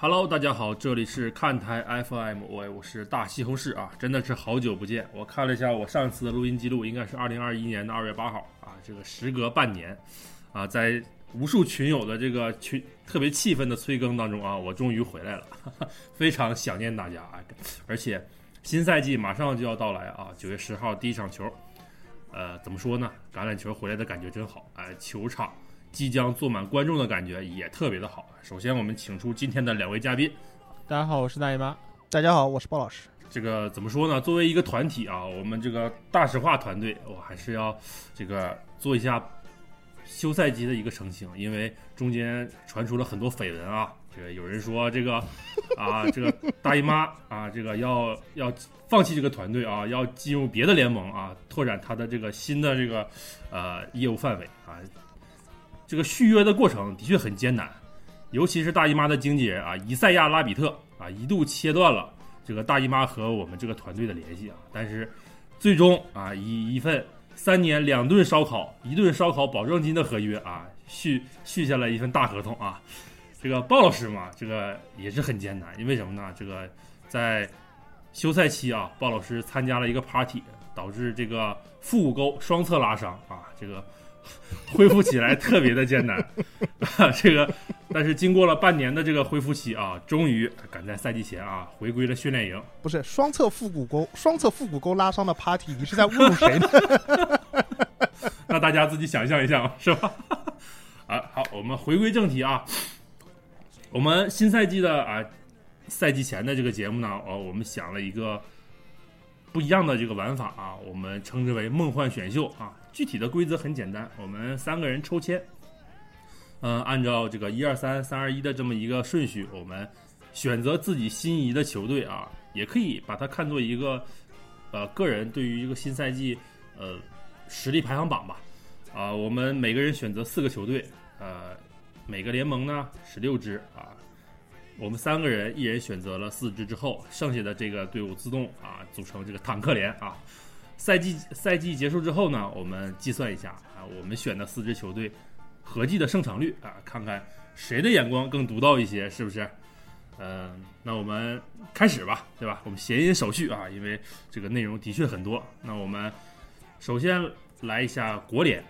Hello，大家好，这里是看台 FM，我我是大西红柿啊，真的是好久不见。我看了一下我上次的录音记录，应该是二零二一年的二月八号啊，这个时隔半年啊，在无数群友的这个群特别气愤的催更当中啊，我终于回来了，非常想念大家啊，而且新赛季马上就要到来啊，九月十号第一场球，呃，怎么说呢？橄榄球回来的感觉真好，哎，球场。即将坐满观众的感觉也特别的好。首先，我们请出今天的两位嘉宾。大家好，我是大姨妈。大家好，我是鲍老师。这个怎么说呢？作为一个团体啊，我们这个大实话团队，我还是要这个做一下休赛季的一个澄清，因为中间传出了很多绯闻啊。这个有人说这个 啊，这个大姨妈啊，这个要要放弃这个团队啊，要进入别的联盟啊，拓展他的这个新的这个呃业务范围啊。这个续约的过程的确很艰难，尤其是大姨妈的经纪人啊，伊赛亚拉比特啊，一度切断了这个大姨妈和我们这个团队的联系啊。但是，最终啊，以一份三年两顿烧烤、一顿烧烤保证金的合约啊，续续下了一份大合同啊。这个鲍老师嘛，这个也是很艰难，因为什么呢？这个在休赛期啊，鲍老师参加了一个 party，导致这个腹股沟双侧拉伤啊，这个。恢复起来特别的艰难，啊，这个，但是经过了半年的这个恢复期啊，终于赶在赛季前啊回归了训练营。不是双侧腹股沟，双侧腹股沟拉伤的 party，你是在侮辱谁呢？那大家自己想象一下，是吧？啊，好，我们回归正题啊，我们新赛季的啊赛季前的这个节目呢，哦，我们想了一个不一样的这个玩法啊，我们称之为梦幻选秀啊。具体的规则很简单，我们三个人抽签，嗯，按照这个一二三三二一的这么一个顺序，我们选择自己心仪的球队啊，也可以把它看作一个呃个人对于一个新赛季呃实力排行榜吧。啊，我们每个人选择四个球队，呃，每个联盟呢十六支啊，我们三个人一人选择了四支之后，剩下的这个队伍自动啊组成这个坦克连啊。赛季赛季结束之后呢，我们计算一下啊，我们选的四支球队合计的胜场率啊，看看谁的眼光更独到一些，是不是？嗯，那我们开始吧，对吧？我们谐音手续啊，因为这个内容的确很多。那我们首先来一下国联，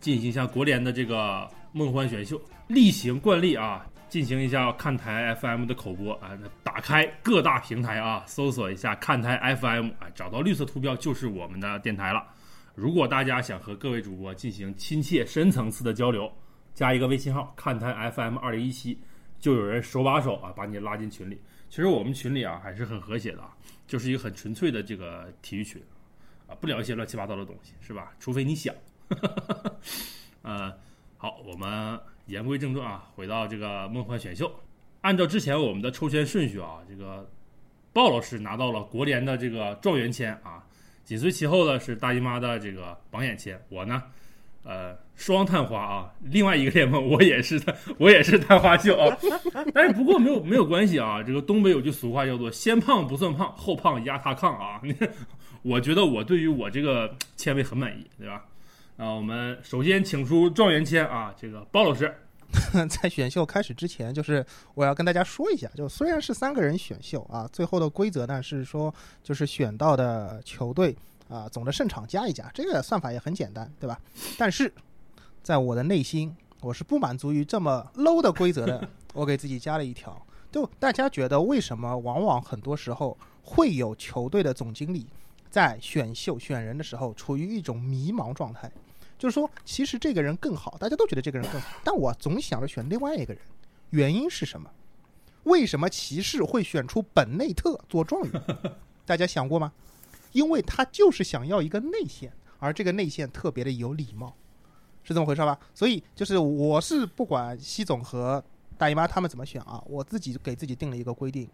进行一下国联的这个梦幻选秀，例行惯例啊。进行一下看台 FM 的口播啊，打开各大平台啊，搜索一下看台 FM 啊，找到绿色图标就是我们的电台了。如果大家想和各位主播进行亲切深层次的交流，加一个微信号看台 FM 二零一七，就有人手把手啊把你拉进群里。其实我们群里啊还是很和谐的啊，就是一个很纯粹的这个体育群啊，不聊一些乱七八糟的东西，是吧？除非你想。呃，好，我们。言归正传啊，回到这个梦幻选秀，按照之前我们的抽签顺序啊，这个鲍老师拿到了国联的这个状元签啊，紧随其后的是大姨妈的这个榜眼签，我呢，呃，双探花啊，另外一个联盟我也是我也是探花秀啊，但是不过没有没有关系啊，这个东北有句俗话叫做先胖不算胖，后胖压他炕啊，我觉得我对于我这个签位很满意，对吧？那，我们首先请出状元签啊，这个包老师，在选秀开始之前，就是我要跟大家说一下，就虽然是三个人选秀啊，最后的规则呢是说，就是选到的球队啊总的胜场加一加，这个算法也很简单，对吧？但是在我的内心，我是不满足于这么 low 的规则的，我给自己加了一条，就大家觉得为什么往往很多时候会有球队的总经理在选秀选人的时候处于一种迷茫状态？就是说，其实这个人更好，大家都觉得这个人更好，但我总想着选另外一个人，原因是什么？为什么骑士会选出本内特做状元？大家想过吗？因为他就是想要一个内线，而这个内线特别的有礼貌，是这么回事吧？所以就是我是不管西总和大姨妈他们怎么选啊，我自己给自己定了一个规定，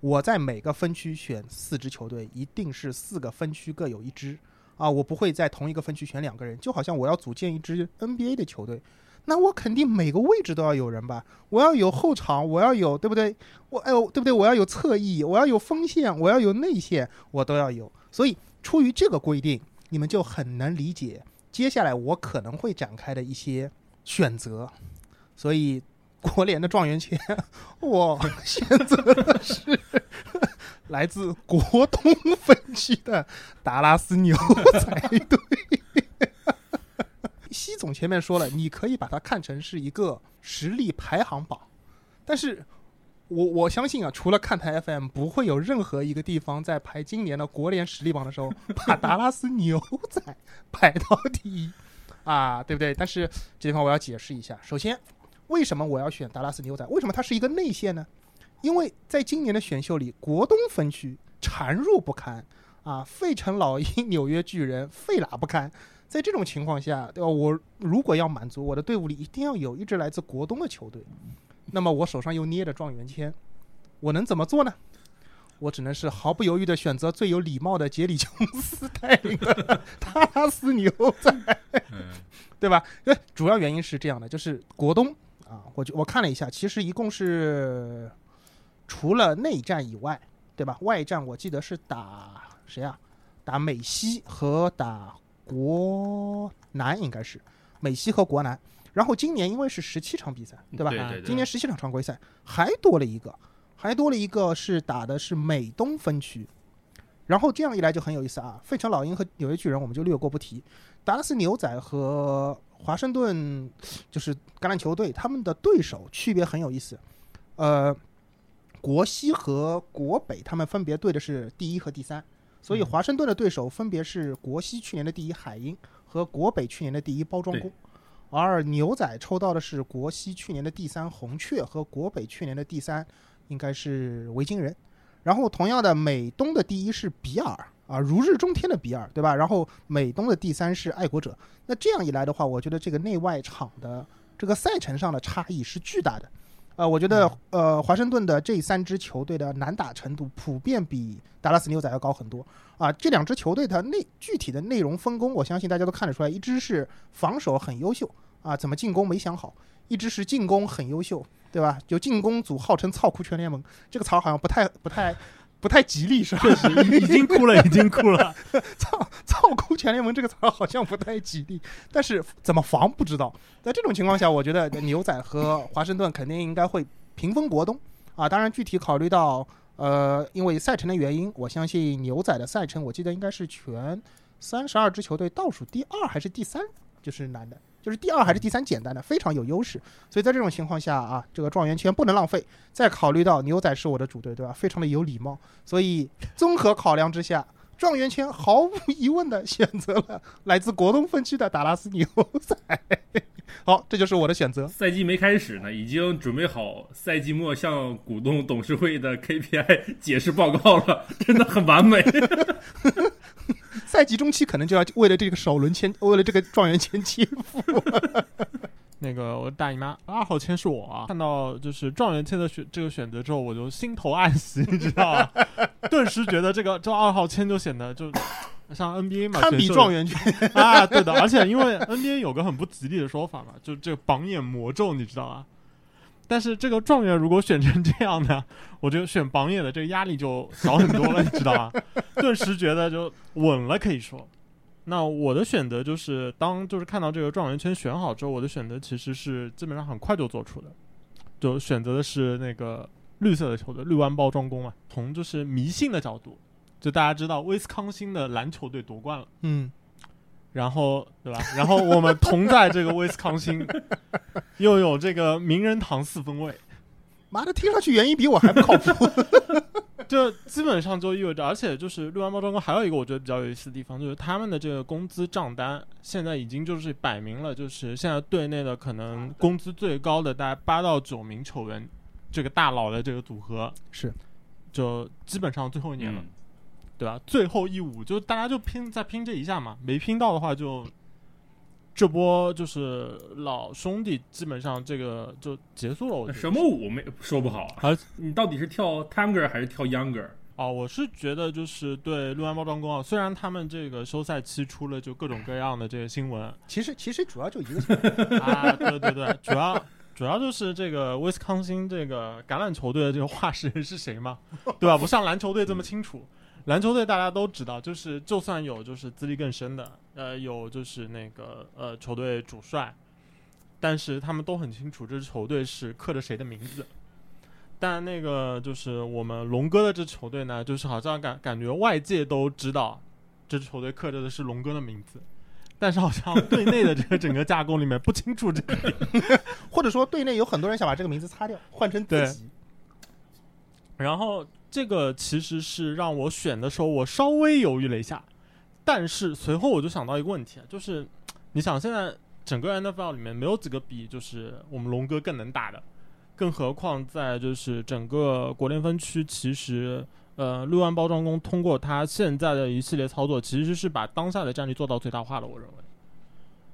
我在每个分区选四支球队，一定是四个分区各有一支。啊，我不会在同一个分区选两个人，就好像我要组建一支 NBA 的球队，那我肯定每个位置都要有人吧？我要有后场，我要有，对不对？我哎呦，对不对？我要有侧翼，我要有锋线，我要有内线，我都要有。所以出于这个规定，你们就很能理解接下来我可能会展开的一些选择。所以国联的状元签，我选择的是来自国通分区的达拉斯牛仔队。西总前面说了，你可以把它看成是一个实力排行榜，但是我我相信啊，除了看台 FM，不会有任何一个地方在排今年的国联实力榜的时候，把达拉斯牛仔排到第一啊，对不对？但是这地方我要解释一下，首先，为什么我要选达拉斯牛仔？为什么它是一个内线呢？因为在今年的选秀里，国东分区孱弱不堪啊，费城老鹰、纽约巨人费拉不堪。在这种情况下，对吧？我如果要满足我的队伍里一定要有一支来自国东的球队，那么我手上又捏着状元签，我能怎么做呢？我只能是毫不犹豫的选择最有礼貌的杰里琼斯带领的达拉斯牛仔，对吧？呃，主要原因是这样的，就是国东啊，我就我看了一下，其实一共是除了内战以外，对吧？外战我记得是打谁啊？打美西和打。国南应该是美西和国南，然后今年因为是十七场比赛，对吧？今年十七场常规赛还多了一个，还多了一个是打的是美东分区，然后这样一来就很有意思啊！费城老鹰和纽约巨人我们就略过不提，达拉斯牛仔和华盛顿 就是橄榄球队，他们的对手区别很有意思，呃，国西和国北他们分别对的是第一和第三。所以华盛顿的对手分别是国西去年的第一海鹰和国北去年的第一包装工，而牛仔抽到的是国西去年的第三红雀和国北去年的第三应该是维京人。然后同样的美东的第一是比尔啊，如日中天的比尔，对吧？然后美东的第三是爱国者。那这样一来的话，我觉得这个内外场的这个赛程上的差异是巨大的。呃，我觉得呃，华盛顿的这三支球队的难打程度普遍比达拉斯牛仔要高很多啊。这两支球队的内具体的内容分工，我相信大家都看得出来，一支是防守很优秀啊，怎么进攻没想好；一支是进攻很优秀，对吧？就进攻组号称“操哭全联盟”，这个词儿好像不太不太。不太吉利是吧？确实，已经哭了，已经哭了。操操哭全联盟这个词好像不太吉利，但是怎么防不知道。在这种情况下，我觉得牛仔和华盛顿肯定应该会平分国东啊。当然，具体考虑到呃，因为赛程的原因，我相信牛仔的赛程，我记得应该是全三十二支球队倒数第二还是第三，就是男的。就是第二还是第三简单的非常有优势，所以在这种情况下啊，这个状元签不能浪费。再考虑到牛仔是我的主队，对吧？非常的有礼貌，所以综合考量之下，状元签毫无疑问的选择了来自国东分区的达拉斯牛仔。好，这就是我的选择。赛季没开始呢，已经准备好赛季末向股东董事会的 KPI 解释报告了，真的很完美。赛季中期可能就要为了这个首轮签，为了这个状元签切腹。那个我大姨妈二号签是我啊，看到就是状元签的选这个选择之后，我就心头暗喜，你知道吗？顿时觉得这个这二号签就显得就 像 NBA 嘛，堪比状元签啊，对的。而且因为 NBA 有个很不吉利的说法嘛，就这个榜眼魔咒，你知道啊。但是这个状元如果选成这样的，我觉得选榜眼的这个压力就小很多了，你知道吗？顿时觉得就稳了，可以说。那我的选择就是，当就是看到这个状元圈选好之后，我的选择其实是基本上很快就做出的，就选择的是那个绿色的球队绿湾包装工嘛。从就是迷信的角度，就大家知道威斯康星的篮球队夺冠了，嗯。然后，对吧？然后我们同在这个威斯康星，又有这个名人堂四分卫，妈的，听上去原因比我还不靠谱。就基本上就意味着，而且就是绿湾包装工还有一个我觉得比较有意思的地方，就是他们的这个工资账单现在已经就是摆明了，就是现在队内的可能工资最高的大概八到九名球员，这个大佬的这个组合是，就基本上最后一年了。对吧？最后一舞就大家就拼再拼这一下嘛，没拼到的话就这波就是老兄弟基本上这个就结束了。我什么舞没说不好啊？你到底是跳 Tango 还是跳 Younger？哦，我是觉得就是对六安包装工啊，虽然他们这个休赛期出了就各种各样的这个新闻，其实其实主要就一个 啊，对对对，主要主要就是这个威斯康星这个橄榄球队的这个化石人是谁嘛，对吧？不像篮球队这么清楚。篮球队大家都知道，就是就算有就是资历更深的，呃，有就是那个呃球队主帅，但是他们都很清楚这支球队是刻着谁的名字。但那个就是我们龙哥的这支球队呢，就是好像感感觉外界都知道这支球队刻着的是龙哥的名字，但是好像队内的这个整个架构里面不清楚这个。或者说队内有很多人想把这个名字擦掉，换成自己。然后这个其实是让我选的时候，我稍微犹豫了一下，但是随后我就想到一个问题，就是你想现在整个 NFL 里面没有几个比就是我们龙哥更能打的，更何况在就是整个国联分区，其实呃六万包装工通过他现在的一系列操作，其实是把当下的战力做到最大化了。我认为，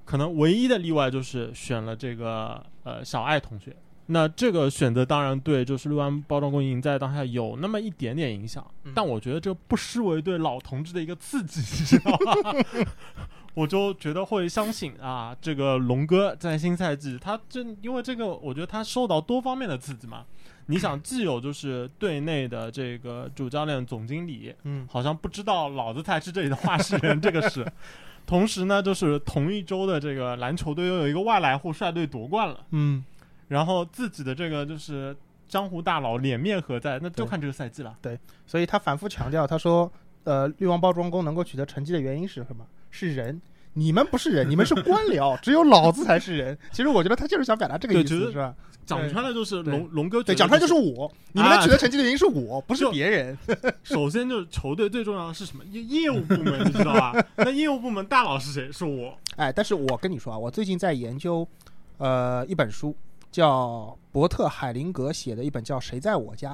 可能唯一的例外就是选了这个呃小爱同学。那这个选择当然对，就是六安包装供应在当下有那么一点点影响，嗯但我觉得这不失为对老同志的一个刺激，你知道吗？我就觉得会相信啊，这个龙哥在新赛季，他这因为这个，我觉得他受到多方面的刺激嘛。你想，既有就是队内的这个主教练、总经理，嗯，好像不知道老子才是这里的话事人，这个是。同时呢，就是同一周的这个篮球队又有一个外来户率队夺冠了。嗯，然后自己的这个就是江湖大佬脸面何在，那就看这个赛季了。对所以他反复强调，他说，呃，绿王包装工能够取得成绩的原因是什么？是人。你们不是人，你们是官僚，只有老子才是人。其实我觉得他就是想表达这个意思，是吧？讲穿了就是龙龙哥觉对，讲穿就是是我，你们能取得成绩的原因是我，不是别人。首先就是球队最重要的是什么？业业务部门，你知道吧？那业务部门大佬是谁？是我。哎，但是我跟你说啊，我最近在研究，呃，一本书，叫伯特海灵格写的一本叫《谁在我家》，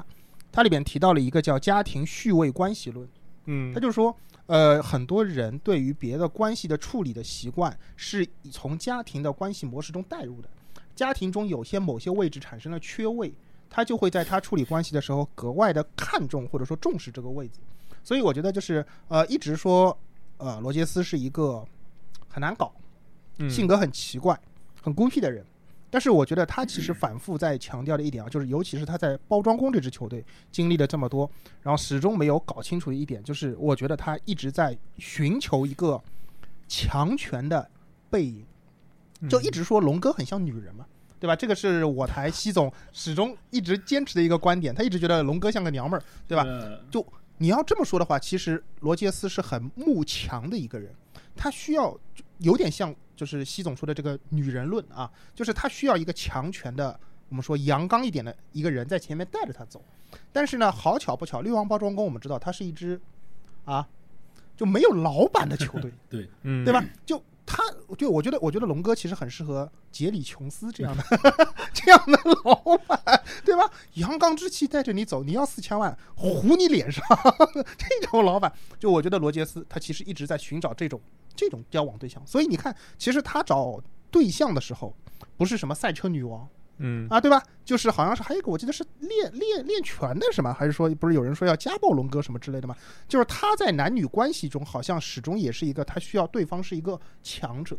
它里边提到了一个叫家庭序位关系论。嗯他，就说，呃，很多人对于别的关系的处理的习惯是从家庭的关系模式中带入的。家庭中有些某些位置产生了缺位，他就会在他处理关系的时候格外的看重或者说重视这个位置。所以我觉得就是呃，一直说呃，罗杰斯是一个很难搞、嗯性格很奇怪、很孤僻的人。但是我觉得他其实反复在强调的一点啊，就是尤其是他在包装工这支球队经历了这么多，然后始终没有搞清楚的一点，就是我觉得他一直在寻求一个强权的背影，就一直说龙哥很像女人嘛，对吧？这个是我台 西总始终一直坚持的一个观点，他一直觉得龙哥像个娘们儿，对吧？就你要这么说的话，其实罗杰斯是很慕强的一个人，他需要就有点像就是西总说的这个女人论啊，就是他需要一个强权的，我们说阳刚一点的一个人在前面带着他走。但是呢，好巧不巧，六王包装工我们知道它是一支啊就没有老板的球队，对，嗯，对吧？就他，就我觉得，我觉得龙哥其实很适合杰里琼斯这样的 这样的老板，对吧？阳刚之气带着你走，你要四千万，糊你脸上，这种老板，就我觉得罗杰斯他其实一直在寻找这种这种交往对象，所以你看，其实他找对象的时候，不是什么赛车女王，嗯啊，对吧？就是好像是还有一个，我记得是练练练拳的是吗？还是说不是有人说要家暴龙哥什么之类的吗？就是他在男女关系中好像始终也是一个他需要对方是一个强者，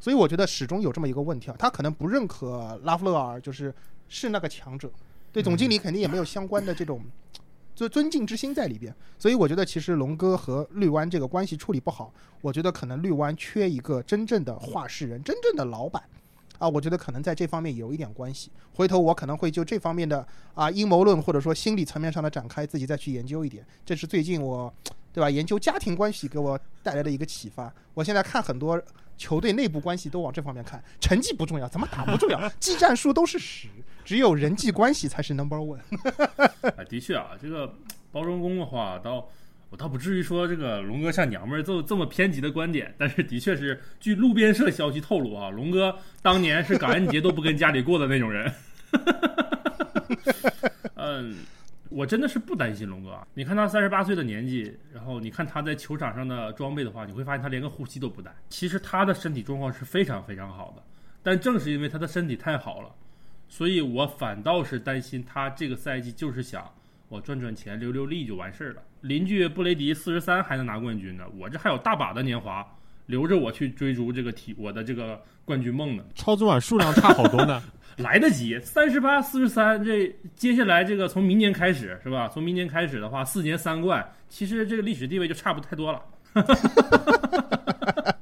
所以我觉得始终有这么一个问题啊，他可能不认可拉夫勒尔就是是那个强者，对总经理肯定也没有相关的这种尊尊敬之心在里边，所以我觉得其实龙哥和绿湾这个关系处理不好，我觉得可能绿湾缺一个真正的话事人，真正的老板。啊，我觉得可能在这方面有一点关系。回头我可能会就这方面的啊阴谋论或者说心理层面上的展开，自己再去研究一点。这是最近我，对吧？研究家庭关系给我带来的一个启发。我现在看很多球队内部关系都往这方面看，成绩不重要，怎么打不重要，技战术都是屎，只有人际关系才是 number one。啊，的确啊，这个包装工的话，倒我倒不至于说这个龙哥像娘们儿这这么偏激的观点，但是的确是据路边社消息透露啊，龙哥当年是感恩节都不跟家里过的那种人。嗯，我真的是不担心龙哥啊！你看他三十八岁的年纪，然后你看他在球场上的装备的话，你会发现他连个护膝都不带。其实他的身体状况是非常非常好的，但正是因为他的身体太好了，所以我反倒是担心他这个赛季就是想我赚赚钱、溜溜利就完事儿了。邻居布雷迪四十三还能拿冠军呢，我这还有大把的年华留着我去追逐这个体我的这个冠军梦呢。超级碗数量差好多呢。来得及，三十八、四十三，这接下来这个从明年开始是吧？从明年开始的话，四年三冠，其实这个历史地位就差不太多了。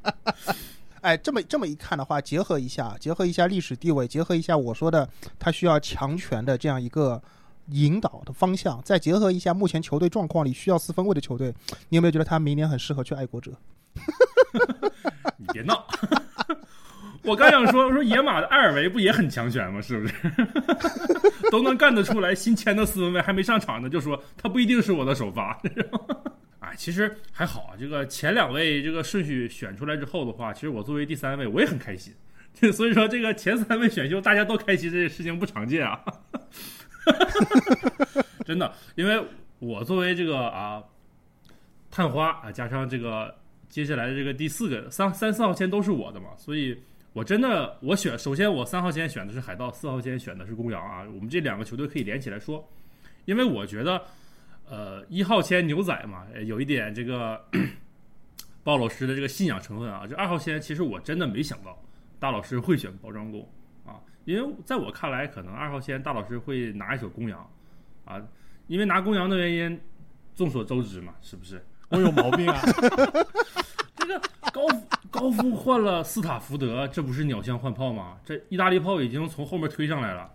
哎，这么这么一看的话，结合一下，结合一下历史地位，结合一下我说的他需要强权的这样一个引导的方向，再结合一下目前球队状况里需要四分卫的球队，你有没有觉得他明年很适合去爱国者？你别闹。我刚想说，我说野马的埃尔维不也很强权吗？是不是？都能干得出来。新签的四分卫还没上场呢，就说他不一定是我的首发。哎，其实还好啊。这个前两位这个顺序选出来之后的话，其实我作为第三位我也很开心。所以说这个前三位选秀大家都开心，这个事情不常见啊。真的，因为我作为这个啊探花啊，加上这个接下来的这个第四个三三四号签都是我的嘛，所以。我真的，我选首先我三号签选的是海盗，四号签选的是公羊啊。我们这两个球队可以连起来说，因为我觉得，呃，一号签牛仔嘛，有一点这个鲍老师的这个信仰成分啊。这二号签其实我真的没想到大老师会选包装工啊，因为在我看来，可能二号线大老师会拿一手公羊啊，因为拿公羊的原因，众所周知嘛，是不是？我有毛病啊？这个高高夫换了斯塔福德，这不是鸟枪换炮吗？这意大利炮已经从后面推上来了，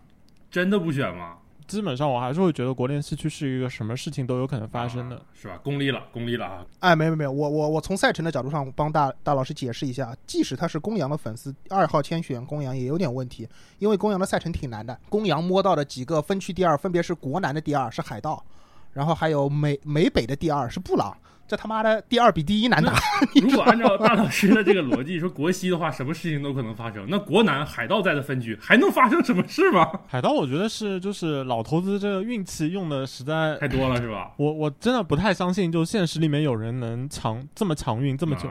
真的不选吗？基本上我还是会觉得国联西区是一个什么事情都有可能发生的，是吧？功利了，功利了啊！哎，没没没有，我我我从赛程的角度上帮大大老师解释一下，即使他是公羊的粉丝，二号签选公羊也有点问题，因为公羊的赛程挺难的。公羊摸到的几个分区第二，分别是国南的第二是海盗，然后还有美美北的第二是布朗。这他妈的第二比第一难打。如果按照大老师的这个逻辑说，国西的话，什么事情都可能发生。那国南海盗在的分区还能发生什么事吗？海盗，我觉得是就是老头子这个运气用的实在太多了，是吧？我我真的不太相信，就现实里面有人能强这么强运这么久。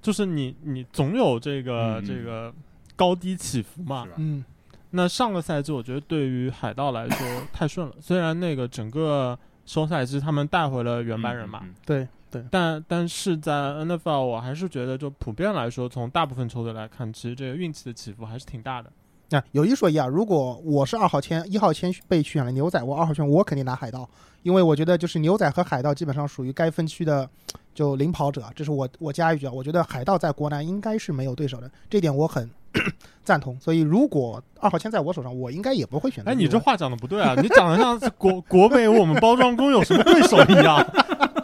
就是你你总有这个这个高低起伏嘛。嗯。那上个赛季我觉得对于海盗来说太顺了，虽然那个整个。休赛季他们带回了原班人马，对对，但但是在 NFL 我还是觉得，就普遍来说，从大部分球队来看，其实这个运气的起伏还是挺大的。那有一说一啊，如果我是二号签，一号签被选了牛仔，我二号签我肯定拿海盗，因为我觉得就是牛仔和海盗基本上属于该分区的就领跑者，这是我我加一句啊，我觉得海盗在国南应该是没有对手的，这点我很。赞同，所以如果二号签在我手上，我应该也不会选择。哎，你这话讲的不对啊！你讲的像国国美我们包装工有什么对手一样。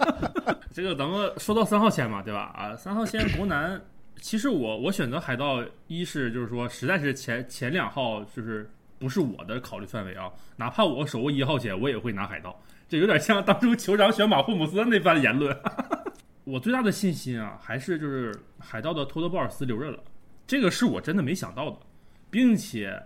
这个咱们说到三号签嘛，对吧？啊，三号签国南，其实我我选择海盗，一是就是说实在是前前两号就是不是我的考虑范围啊，哪怕我手握一号签，我也会拿海盗。这有点像当初酋长选马霍姆斯那番言论。我最大的信心啊，还是就是海盗的托德鲍尔斯留任了。这个是我真的没想到的，并且，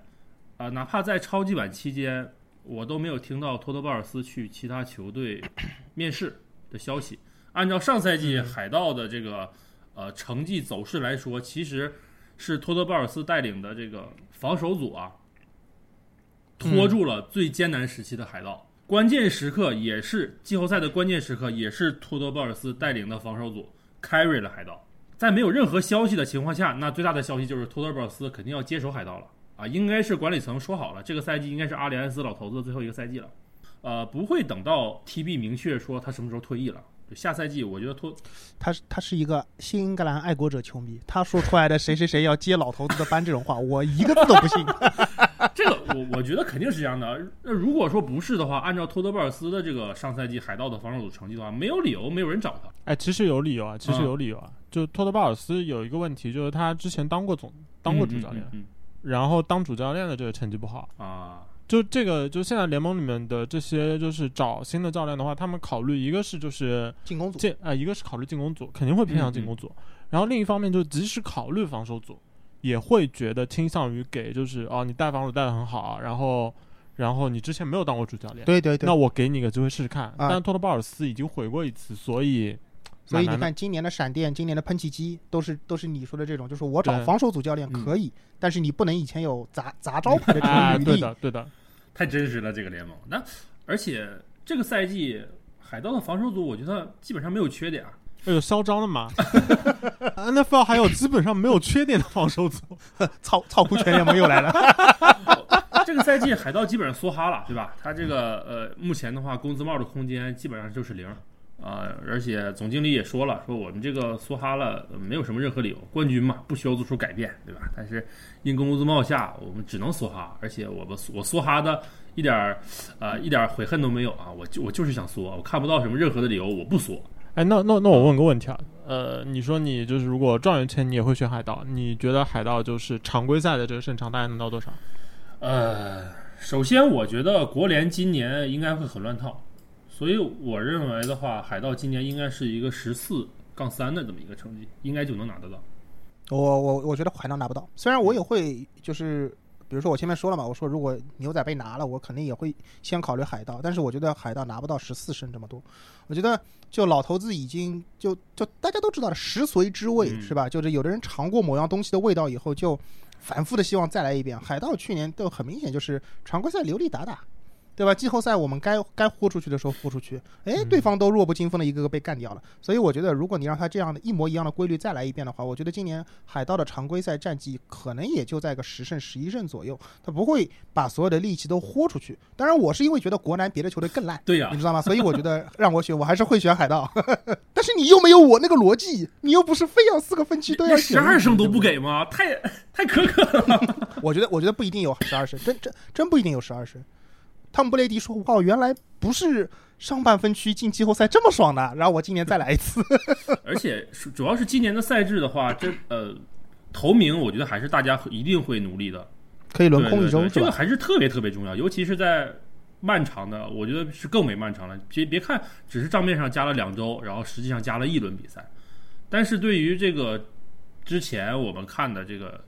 啊，哪怕在超级碗期间，我都没有听到托德鲍尔斯去其他球队 面试的消息。按照上赛季海盗的这个呃成绩走势来说，其实是托德鲍尔斯带领的这个防守组啊，拖住了最艰难时期的海盗。关键时刻也是季后赛的关键时刻，也是托德鲍尔斯带领的防守组 carry 了海盗。在没有任何消息的情况下，那最大的消息就是托德鲍尔斯肯定要接手海盗了啊！应该是管理层说好了，这个赛季应该是阿里安斯老头子的最后一个赛季了，呃，不会等到 TB 明确说他什么时候退役了。下赛季我觉得托他他是一个新英格兰爱国者球迷，他说出来的谁谁谁要接老头子的班这种话，我一个字都不信。这个我我觉得肯定是这样的。那如果说不是的话，按照托德鲍尔斯的这个上赛季海盗的防守组成绩的话，没有理由没有人找他。哎，其实有理由啊，其实有理由啊。就托德鲍尔斯有一个问题，就是他之前当过总，当过主教练，然后当主教练的这个成绩不好啊。就这个，就现在联盟里面的这些，就是找新的教练的话，他们考虑一个是就是进攻组，进啊，一个是考虑进攻组，肯定会偏向进攻组。然后另一方面，就即使考虑防守组，也会觉得倾向于给就是哦，你带防守带的很好，然后然后你之前没有当过主教练，对对对，那我给你个机会试试看。但托特鲍尔斯已经悔过一次，所以。所以你看，今年的闪电，今年的喷气机，都是都是你说的这种，就是我找防守组教练可以，但是你不能以前有砸砸招牌的这种履历。对的，对的，太真实了这个联盟。那而且这个赛季海盗的防守组，我觉得基本上没有缺点啊。有嚣张的嘛？NFL 还有基本上没有缺点的防守组，操操酷全联盟又来了。这个赛季海盗基本上梭哈了，对吧？他这个呃，目前的话，工资帽的空间基本上就是零。啊、而且总经理也说了，说我们这个梭哈了没有什么任何理由，冠军嘛，不需要做出改变，对吧？但是因公司帽下，我们只能梭哈，而且我们我梭哈的一点儿啊、一点悔恨都没有啊，我就我就是想梭，我看不到什么任何的理由我不梭。哎，那那那我问个问题啊，呃，你说你就是如果状元签你也会选海盗，你觉得海盗就是常规赛的这个胜场大概能到多少？呃，首先我觉得国联今年应该会很乱套，所以我认为的话，海盗今年应该是一个十四杠三的这么一个成绩，应该就能拿得到。我我我觉得海盗拿不到，虽然我也会就是。比如说我前面说了嘛，我说如果牛仔被拿了，我肯定也会先考虑海盗，但是我觉得海盗拿不到十四胜这么多。我觉得就老头子已经就就大家都知道了食髓知味、嗯是吧？就是有的人尝过某样东西的味道以后，就反复的希望再来一遍。海盗去年都很明显就是常规赛流利打打，对吧？季后赛我们该该豁出去的时候豁出去，哎，嗯对方都弱不禁风的一个个被干掉了。所以我觉得，如果你让他这样的一模一样的规律再来一遍的话，我觉得今年海盗的常规赛战绩可能也就在个十胜十一胜左右，他不会把所有的力气都豁出去。当然，我是因为觉得国南别的球队更烂。对呀、你知道吗？所以我觉得让我选，我还是会选海盗。但是你又没有我那个逻辑，你又不是非要四个分区都要十二胜都不。给吗？太太苛刻了。我觉得，我觉得不一定有十二胜，真真真不一定有十二胜。汤姆布雷迪说：“哇，原来不是上半分区进季后赛这么爽的，然后我今年再来一次。而且主要是今年的赛制的话，这呃头名，我觉得还是大家一定会努力的。可以轮空一对对对这个？还是特别特别重要，尤其是在漫长的，我觉得是更为漫长了。别别看只是账面上加了两周，然后实际上加了一轮比赛，但是对于这个之前我们看的这个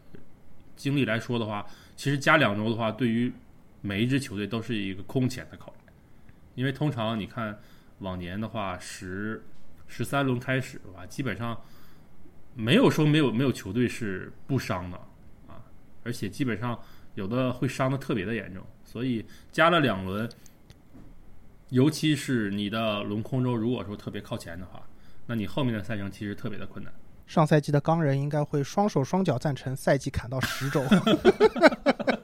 经历来说的话，其实加两周的话，对于每一支球队都是一个空前的考验，因为通常你看往年的话，十十三轮开始吧，基本上没有说没有没有球队是不伤的啊，而且基本上有的会伤的特别的严重，所以加了两轮，尤其是你的轮空周如果说特别靠前的话，那你后面的赛程其实特别的困难。上赛季的钢人应该会双手双脚赞成赛季砍到十周。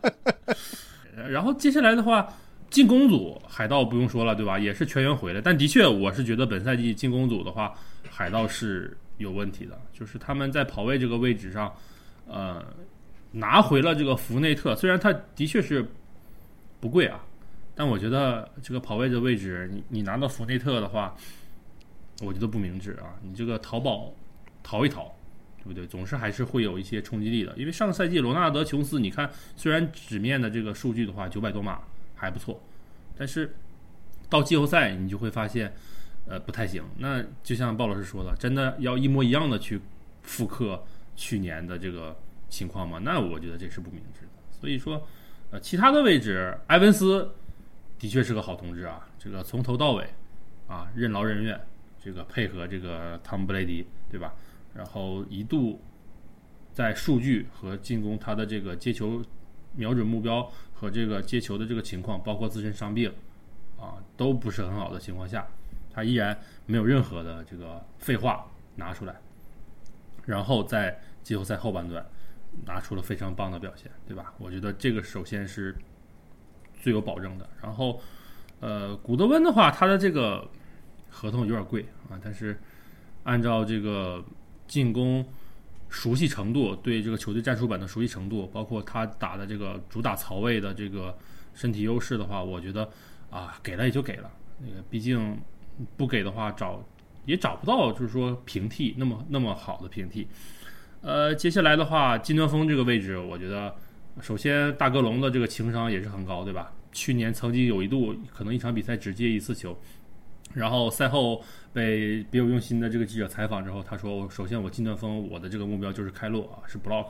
然后接下来的话，进攻组海盗不用说了，对吧？也是全员回来，但的确我是觉得本赛季进攻组的话，海盗是有问题的，就是他们在跑位这个位置上，呃，拿回了这个福内特，虽然他的确是不贵啊，但我觉得这个跑位这个位置，你你拿到福内特的话，我觉得不明智啊，你这个淘宝淘一淘。对不对？总是还是会有一些冲击力的，因为上个赛季罗纳德·琼斯，你看虽然纸面的这个数据的话，九百多码还不错，但是到季后赛你就会发现，呃，不太行。那就像鲍老师说的，真的要一模一样的去复刻去年的这个情况吗？那我觉得这是不明智的。所以说，呃，其他的位置，埃文斯的确是个好同志啊，这个从头到尾啊任劳任怨，这个配合这个汤姆布雷迪，对吧？然后一度在数据和进攻他的这个接球瞄准目标和这个接球的这个情况，包括自身伤病啊，都不是很好的情况下，他依然没有任何的这个废话拿出来，然后在季后赛后半段拿出了非常棒的表现，对吧？我觉得这个首先是最有保证的。然后，呃，古德温的话，他的这个合同有点贵啊，但是按照这个进攻熟悉程度，对这个球队战术板的熟悉程度，包括他打的这个主打槽位的这个身体优势的话，我觉得啊，给了也就给了。那个毕竟不给的话，找也找不到，就是说平替那么那么好的平替。呃，接下来的话，金端峰这个位置，我觉得首先大哥龙的这个情商也是很高，对吧？去年曾经有一度可能一场比赛只接一次球，然后赛后被别有用心的这个记者采访之后，他说：“首先我金段锋我的这个目标就是开路啊，是 block。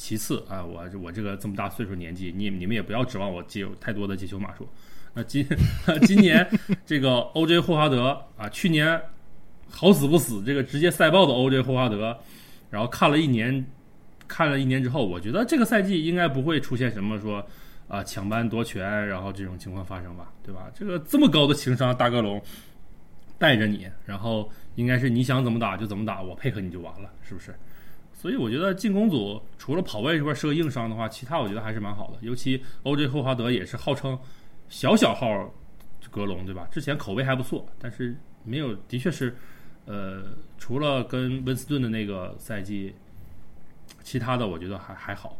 其次啊，我我这个这么大岁数年纪，你你们也不要指望我接有太多的接球码数。那今 今年这个 OJ 霍华德啊，去年好死不死这个直接赛爆的 OJ 霍华德，然后看了一年，看了一年之后，我觉得这个赛季应该不会出现什么说啊抢班夺权，然后这种情况发生吧，对吧？这个这么高的情商，大哥龙带着你，然后应该是你想怎么打就怎么打，我配合你就完了，是不是？所以我觉得进攻组除了跑位这块是个硬伤的话，其他我觉得还是蛮好的。尤其 OJ 霍华德也是号称小小号格隆，对吧？之前口碑还不错，但是没有，的确是，呃，除了跟温斯顿的那个赛季，其他的我觉得还还好。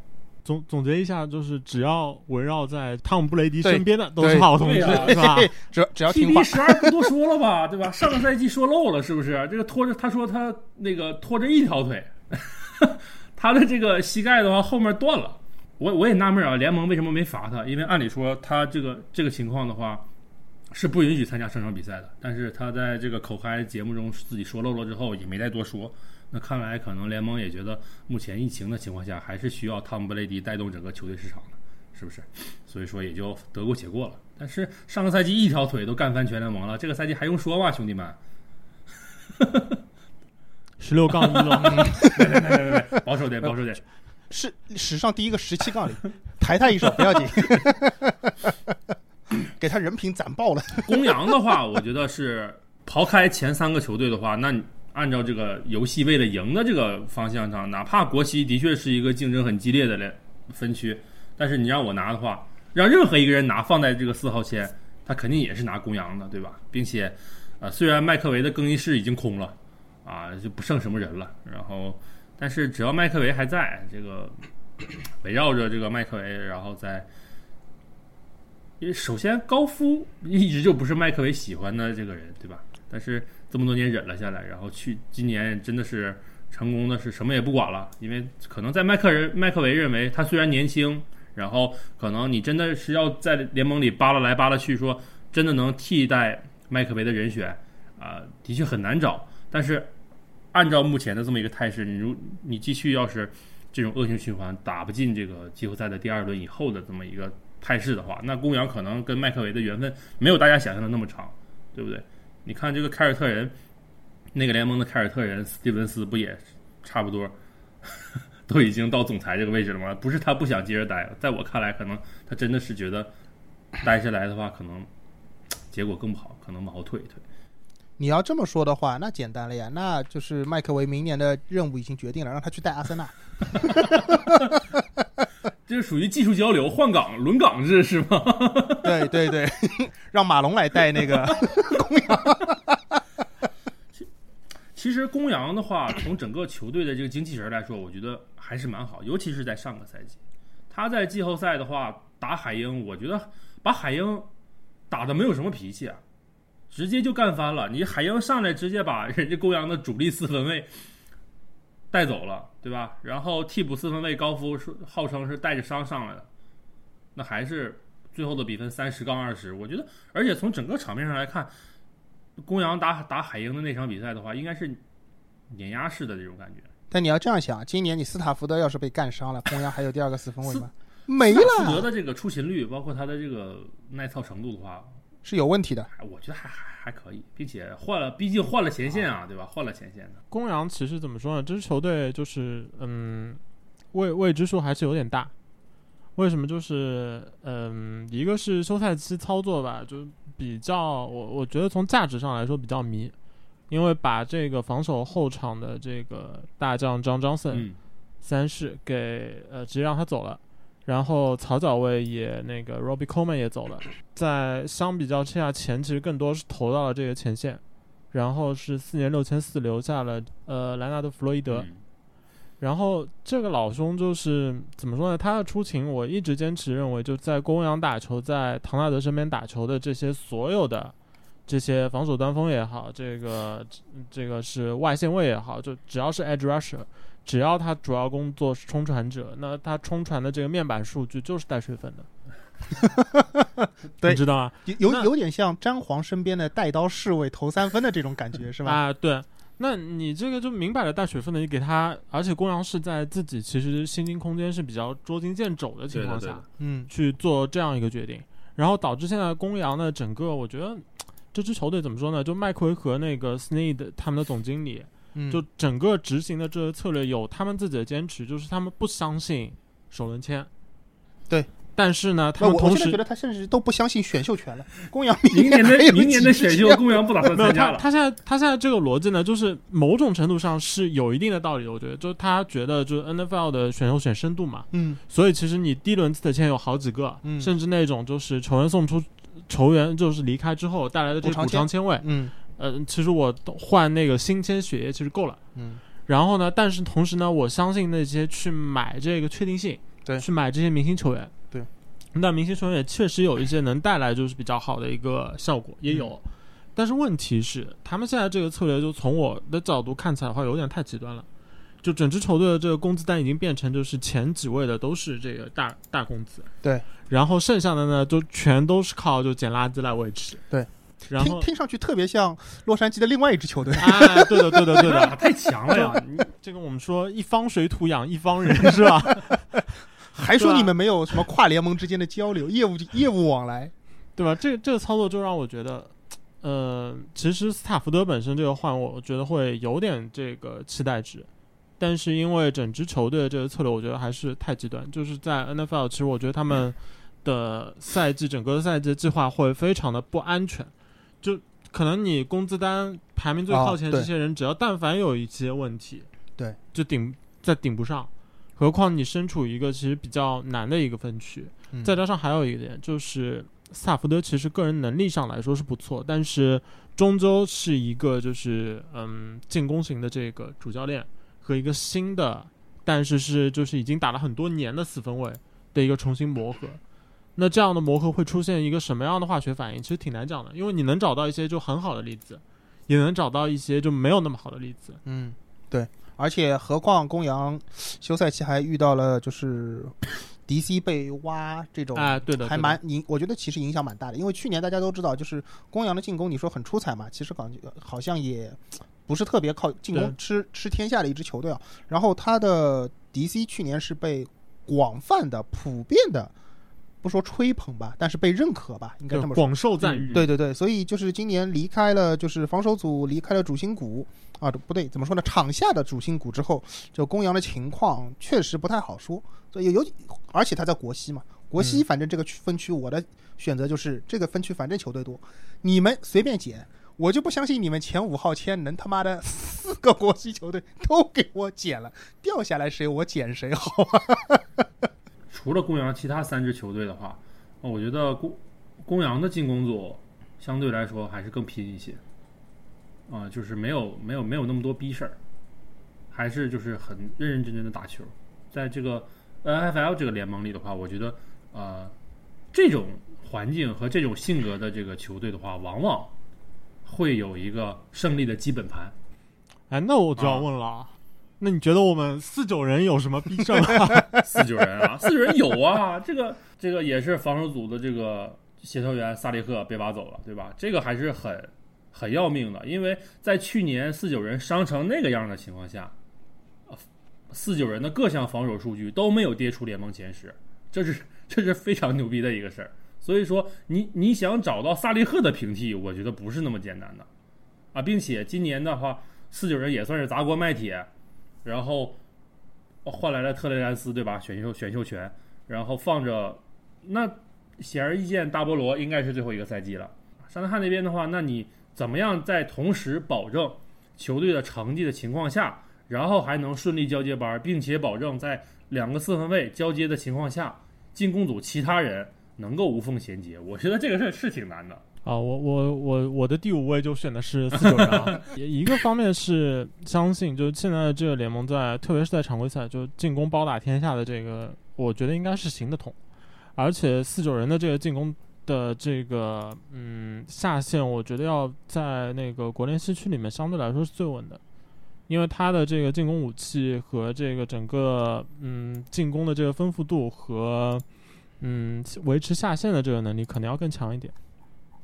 总总结一下，就是只要围绕在汤姆布雷迪身边的都是好同志，对啊是吧？只要只要听话 TB，十二不多说了吧，对吧？上个赛季说漏了，是不是？这个拖着他说他那个拖着一条腿，他的这个膝盖的话后面断了。我我也纳闷啊，联盟为什么没罚他？因为按理说他这个这个情况的话是不允许参加上场比赛的，但是他在这个口嗨节目中自己说漏了之后也没再多说。那看来可能联盟也觉得目前疫情的情况下，还是需要汤姆布雷迪带动整个球队市场的，是不是？所以说也就得过且过了。但是上个赛季一条腿都干翻全联盟了，这个赛季还用说吗，兄弟们？十六杠一了，别别别别别，保守点，保守点。是史上第一个十七杠零，抬他一手不要紧，给他人品攒爆了。公羊的话，我觉得是刨开前三个球队的话，那你按照这个游戏为了赢的这个方向上，哪怕国西的确是一个竞争很激烈的分区，但是你让我拿的话，让任何一个人拿放在这个四号签，他肯定也是拿公羊的，对吧？并且，呃，虽然麦克维的更衣室已经空了，啊，就不剩什么人了，然后，但是只要麦克维还在，这个围绕着这个麦克维，然后再。因为首先高夫一直就不是麦克维喜欢的这个人，对吧？但是这么多年忍了下来，然后去今年真的是成功的是什么也不管了，因为可能在麦克人麦克维认为他虽然年轻，然后可能你真的是要在联盟里扒拉来扒拉去，说真的能替代麦克维的人选啊、的确很难找。但是按照目前的这么一个态势，你如你继续要是这种恶性循环打不进这个季后赛的第二轮以后的这么一个态势的话，那公羊可能跟麦克维的缘分没有大家想象的那么长，对不对？你看这个凯尔特人，那个联盟的凯尔特人斯蒂文斯不也差不多 都已经到总裁这个位置了吗？不是他不想接着待，在我看来，可能他真的是觉得待下来的话，可能结果更不好，可能往后退一退。你要这么说的话，那简单了呀，那就是麦克维明年的任务已经决定了，让他去带阿森纳。这是属于技术交流、换岗、轮岗制是吗？对 对对，让马龙来带那个 公羊。其实公羊的话，从整个球队的这个精气神来说，我觉得还是蛮好，尤其是在上个赛季，他在季后赛的话打海鹰，我觉得把海鹰打的没有什么脾气啊，直接就干翻了。你海鹰上来直接把人家公羊的主力四分卫带走了，对吧？然后替补四分卫高夫是号称是带着伤上来的，那还是最后的比分三十杠二十。我觉得，而且从整个场面上来看，公羊打打海鹰的那场比赛的话，应该是碾压式的这种感觉。但你要这样想，今年你斯塔福德要是被干伤了，公羊还有第二个四分卫吗？没斯塔福德，的这个出勤率，包括他的这个耐操程度的话，是有问题的。我觉得还还还可以，并且换了，毕竟换了前线啊，对吧？换了前线的，公羊其实怎么说呢？这支球队就是嗯，未未知数还是有点大。为什么？就是嗯，一个是休赛期操作吧，就比较我我觉得从价值上来说比较迷，因为把这个防守后场的这个大将张张森嗯，三世给呃直接让他走了，然后草脚位也那个 Robbie Coleman 也走了，在相比较之下，钱其实更多是投到了这个前线，然后是四年六千四留下了呃莱纳德弗洛伊德，嗯然后这个老兄就是怎么说呢？他的出勤，我一直坚持认为，就在公羊打球，在唐纳德身边打球的这些所有的这些防守端锋也好，这个这个是外线位也好，就只要是 edge rusher，只要他主要工作是冲传者，那他冲传的这个面板数据就是带水分的。对你知道吗？有有点像詹皇身边的带刀侍卫投三分的这种感觉，是吧？啊，对。那你这个就明摆着带水分的，你给他，而且公羊是在自己其实薪金空间是比较捉襟见肘的情况下对的对，嗯，去做这样一个决定，然后导致现在公羊的整个，我觉得这支球队怎么说呢？就麦奎和那个 Snead 他们的总经理，嗯就整个执行的这个策略有他们自己的坚持，就是他们不相信首轮签。对。但是呢，他们同时觉得他甚至都不相信选秀权了。公羊明年的明年的选秀，公羊不打算没有参加了。他他现在他现在这个逻辑呢，就是某种程度上是有一定的道理的。我觉得，就是他觉得就是 NFL 的选秀选深度嘛，嗯所以其实你第一轮次的签有好几个，嗯甚至那种就是球员送出球员就是离开之后带来的这个补偿签位，嗯呃，其实我换那个新鲜血液其实够了。嗯，然后呢，但是同时呢，我相信那些去买这个确定性，对去买这些明星球员，对，那明星球员也确实有一些能带来就是比较好的一个效果，也有。但是问题是，他们现在这个策略，就从我的角度看起来的话，有点太极端了。就整支球队的这个工资单已经变成，就是前几位的都是这个大大工资，对，然后剩下的呢，就全都是靠就捡垃圾来维持，对。然后听听上去特别像洛杉矶的另外一支球队。哎，对的，对的，对的，太强了呀！你这个我们说一方水土养一方人是吧？还说你们没有什么跨联盟之间的交流、业务业务往来，对吧？这这个操作就让我觉得，呃，其实斯塔福德本身这个换，我觉得会有点这个期待值，但是因为整支球队的这个策略，我觉得还是太极端。就是在 NFL，其实我觉得他们的赛季整个的赛季计划会非常的不安全，就可能你工资单排名最靠前这些人，只要但凡有一些问题，对，就顶再顶不上。何况你身处一个其实比较难的一个分区，嗯再加上还有一点就是，斯塔福德其实个人能力上来说是不错，但是终究是一个就是嗯进攻型的这个主教练和一个新的，但是是就是已经打了很多年的四分卫的一个重新磨合。那这样的磨合会出现一个什么样的化学反应？其实挺难讲的，因为你能找到一些就很好的例子，也能找到一些就没有那么好的例子。嗯，对，而且何况公羊休赛期还遇到了就是 DC 被挖这种，哎，对的，还蛮影，我觉得其实影响蛮大的。因为去年大家都知道，就是公羊的进攻，你说很出彩嘛，其实感觉好像也不是特别靠进攻吃吃天下的一支球队啊。然后他的 DC 去年是被广泛的、普遍的，不说吹捧吧，但是被认可吧，应该就这么说。广受赞誉。对对对，所以就是今年离开了就是防守组，离开了主心骨啊，不对，怎么说呢？场下的主心骨之后，就公羊的情况确实不太好说。所以有，而且他在国西嘛，国西嗯反正这个区分区，我的选择就是这个分区反正球队多，你们随便捡。我就不相信你们前五号签能他妈的四个国西球队都给我捡了，掉下来谁我捡谁好啊？除了公羊，其他三支球队的话，我觉得公公羊的进攻组相对来说还是更拼一些，啊、就是没有没有没有那么多逼事儿，还是就是很认认真真的打球。在这个 NFL 这个联盟里的话，我觉得呃这种环境和这种性格的这个球队的话，往往会有一个胜利的基本盘。哎，那我就要问了，那你觉得我们四九人有什么必胜啊？四九人啊，四九人有啊，这个这个也是防守组的这个协调员萨利赫被挖走了，对吧？这个还是很很要命的，因为在去年四九人伤成那个样的情况下，呃四九人的各项防守数据都没有跌出联盟前十，这是这是非常牛逼的一个事儿。所以说，你你想找到萨利赫的平替，我觉得不是那么简单的啊，并且今年的话，四九人也算是砸锅卖铁，然后换来了特雷兰斯，对吧？选秀选秀权，然后放着，那显而易见，大菠萝应该是最后一个赛季了。沙特汉那边的话，那你怎么样在同时保证球队的成绩的情况下，然后还能顺利交接班，并且保证在两个四分卫交接的情况下，进攻组其他人能够无缝衔接？我觉得这个事儿是挺难的。啊，我我我我的第五位就选的是四九人啊。也一个方面是相信，就是现在的这个联盟在，特别是在常规赛，就进攻包打天下的这个，我觉得应该是行得通。而且四九人的这个进攻的这个嗯下限，我觉得要在那个国联西区里面相对来说是最稳的，因为他的这个进攻武器和这个整个嗯进攻的这个丰富度和嗯维持下限的这个能力可能要更强一点。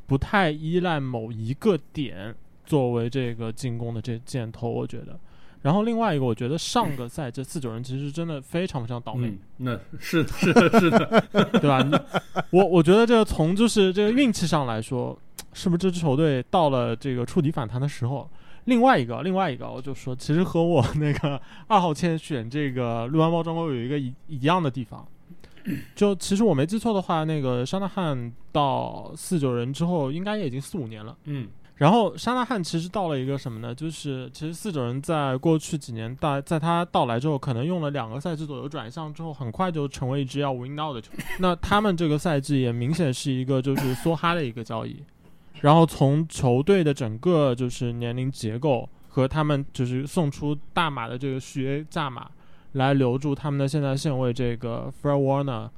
不太依赖某一个点作为这个进攻的这箭头，我觉得。然后另外一个，我觉得上个赛季四九人其实真的非常非常倒霉，嗯，那是的是的，是的，对吧？你我我觉得这个从就是这个运气上来说，是不是这支球队到了这个触底反弹的时候？另外一个，另外一个，我就说，其实和我那个二号签选这个绿湾包装有一个一一样的地方。就其实我没记错的话，那个沙纳汉到四九人之后，应该也已经四五年了。嗯然后沙纳汉其实到了一个什么呢？就是其实四九人在过去几年大在他到来之后，可能用了两个赛季左右转向之后，很快就成为一支要 win now 的球队。那他们这个赛季也明显是一个就是梭哈的一个交易。然后从球队的整个就是年龄结构和他们就是送出大马的这个续约价码来留住他们的现在线位这个 Fred Warner，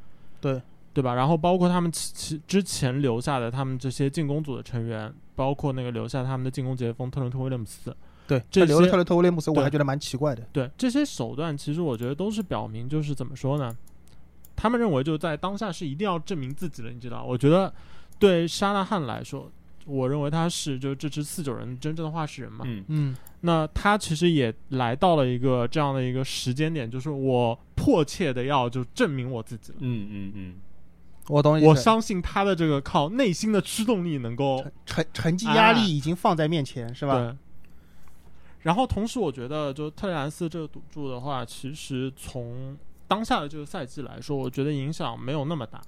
对对吧？然后包括他们其其之前留下的他们这些进攻组的成员，包括那个留下他们的进攻截锋特伦特威廉姆斯，对，这留了特伦特威廉姆斯，我还觉得蛮奇怪的。对这些手段，其实我觉得都是表明，就是怎么说呢？他们认为就在当下是一定要证明自己的，你知道？我觉得对沙纳汉来说，我认为他是就是这支四九人真正的话事人嘛。嗯嗯，那他其实也来到了一个这样的一个时间点，就是我迫切的要就证明我自己了。嗯嗯嗯，我懂。我相信他的这个靠内心的驱动力能够成成成绩压力已经放在面前，是吧？对。然后同时，我觉得就特雷兰斯这个赌注的话，其实从当下的这个赛季来说，我觉得影响没有那么大，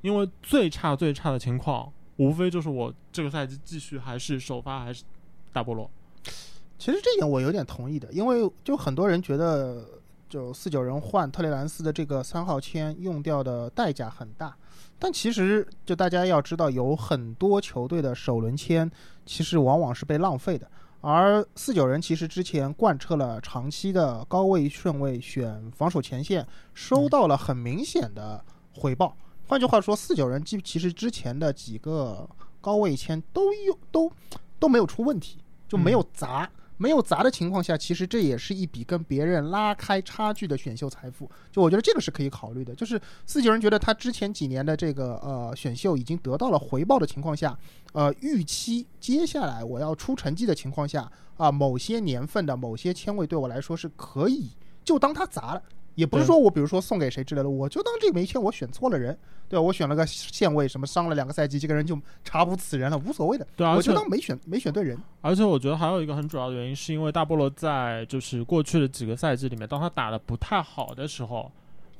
因为最差最差的情况，无非就是我这个赛季继续还是首发还是大菠萝。其实这点我有点同意的，因为就很多人觉得，就四九人换特雷兰斯的这个三号签用掉的代价很大，但其实就大家要知道，有很多球队的首轮签其实往往是被浪费的。而四九人其实之前贯彻了长期的高位顺位选防守前线，收到了很明显的回报。换句话说，四九人其其实之前的几个高位签都有都都没有出问题，就没有砸。没有砸的情况下，其实这也是一笔跟别人拉开差距的选秀财富。就我觉得这个是可以考虑的。就是四九人觉得他之前几年的这个呃选秀已经得到了回报的情况下，呃，预期接下来我要出成绩的情况下啊、某些年份的某些签位对我来说是可以就当他砸了。也不是说我比如说送给谁之类的，我就当这枚签我选错了人，对吧？我选了个线位，什么伤了两个赛季，这个人就查无此人了，无所谓的，对，而我就当没选没选对人。而且我觉得还有一个很主要的原因，是因为大菠萝在就是过去的几个赛季里面，当他打的不太好的时候，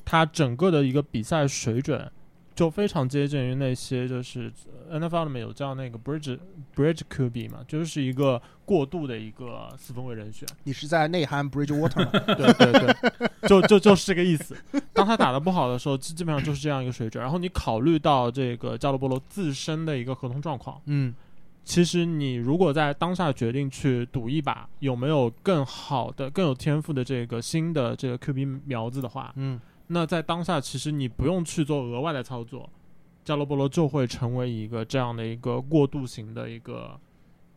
他整个的一个比赛水准就非常接近于那些就是呃 NFL 里面有叫那个 bridge bridge QB 嘛，就是一个过渡的一个四分卫人选。你是在内涵 Bridgewater 吗？对对对，就就就是这个意思。当他打的不好的时候，基基本上就是这样一个水准。然后你考虑到这个加罗波罗自身的一个合同状况。嗯，其实你如果在当下决定去赌一把，有没有更好的、更有天赋的这个新的这个 QB 苗子的话，嗯，那在当下其实你不用去做额外的操作，加罗波罗就会成为一个这样的一个过渡型的一个，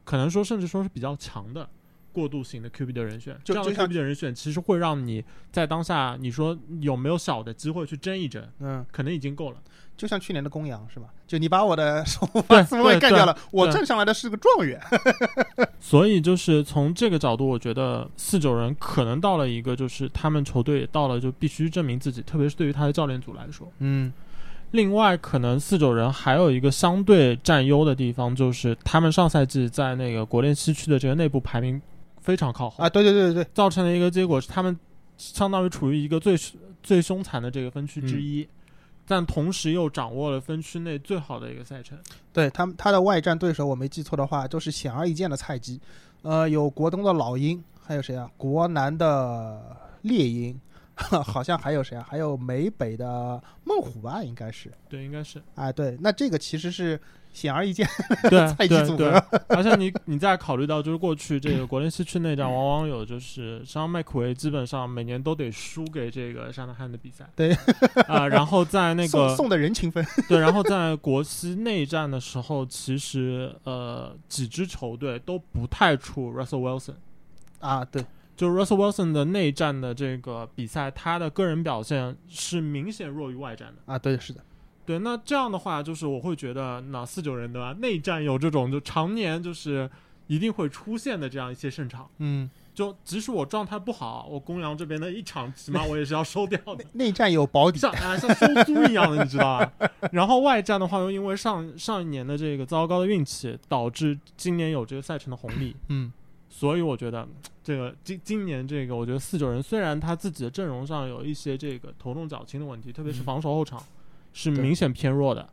可能说甚至说是比较强的过渡型的 QB 的人选。这样的 QB 的人选其实会让你在当下，你说有没有小的机会去争一争，嗯，可能已经够了。就像去年的公羊是吧？就你把我的首 对发四分卫干掉了，我对挣上来的是个状元。所以就是从这个角度，我觉得四九人可能到了一个，就是他们球队到了就必须证明自己，特别是对于他的教练组来说。嗯另外，可能四九人还有一个相对占优的地方，就是他们上赛季在那个国联西区的这个内部排名非常靠后，啊，对对对对对，造成的一个结果是他们相当于处于一个最最凶残的这个分区之一，但同时又掌握了分区内最好的一个赛程。对他们他的外战对手，我没记错的话，就是显而易见的菜鸡。呃，有国东的老鹰，还有谁啊？国南的猎鹰，好像还有谁啊？还有美北的孟虎吧，应该是。对，应该是哎，对，那这个其实是显而易见。对对对合，而且你你再考虑到，就是过去这个国联西区内战，往往有就是像麦奎基本上每年都得输给这个沙纳汉的比赛，对啊、然后在那个送送的人情分。对，然后在国西内战的时候，其实呃几支球队都不太出 Russell Wilson。啊，对，就 Russell Wilson 的内战的这个比赛，他的个人表现是明显弱于外战的。啊，对，是的，对，那这样的话，就是我会觉得，那四九人对吧？内战有这种就常年就是一定会出现的这样一些胜场。嗯，就即使我状态不好，我公羊这边的一场起码我也是要收掉的，内战有保底。像啊像收租一样的，你知道吧？然后外战的话，又因为上上一年的这个糟糕的运气，导致今年有这个赛程的红利，嗯，所以我觉得 这个今今年这个，我觉得四九人虽然他自己的阵容上有一些这个头重脚轻的问题，特别是嗯防守后场是明显偏弱的，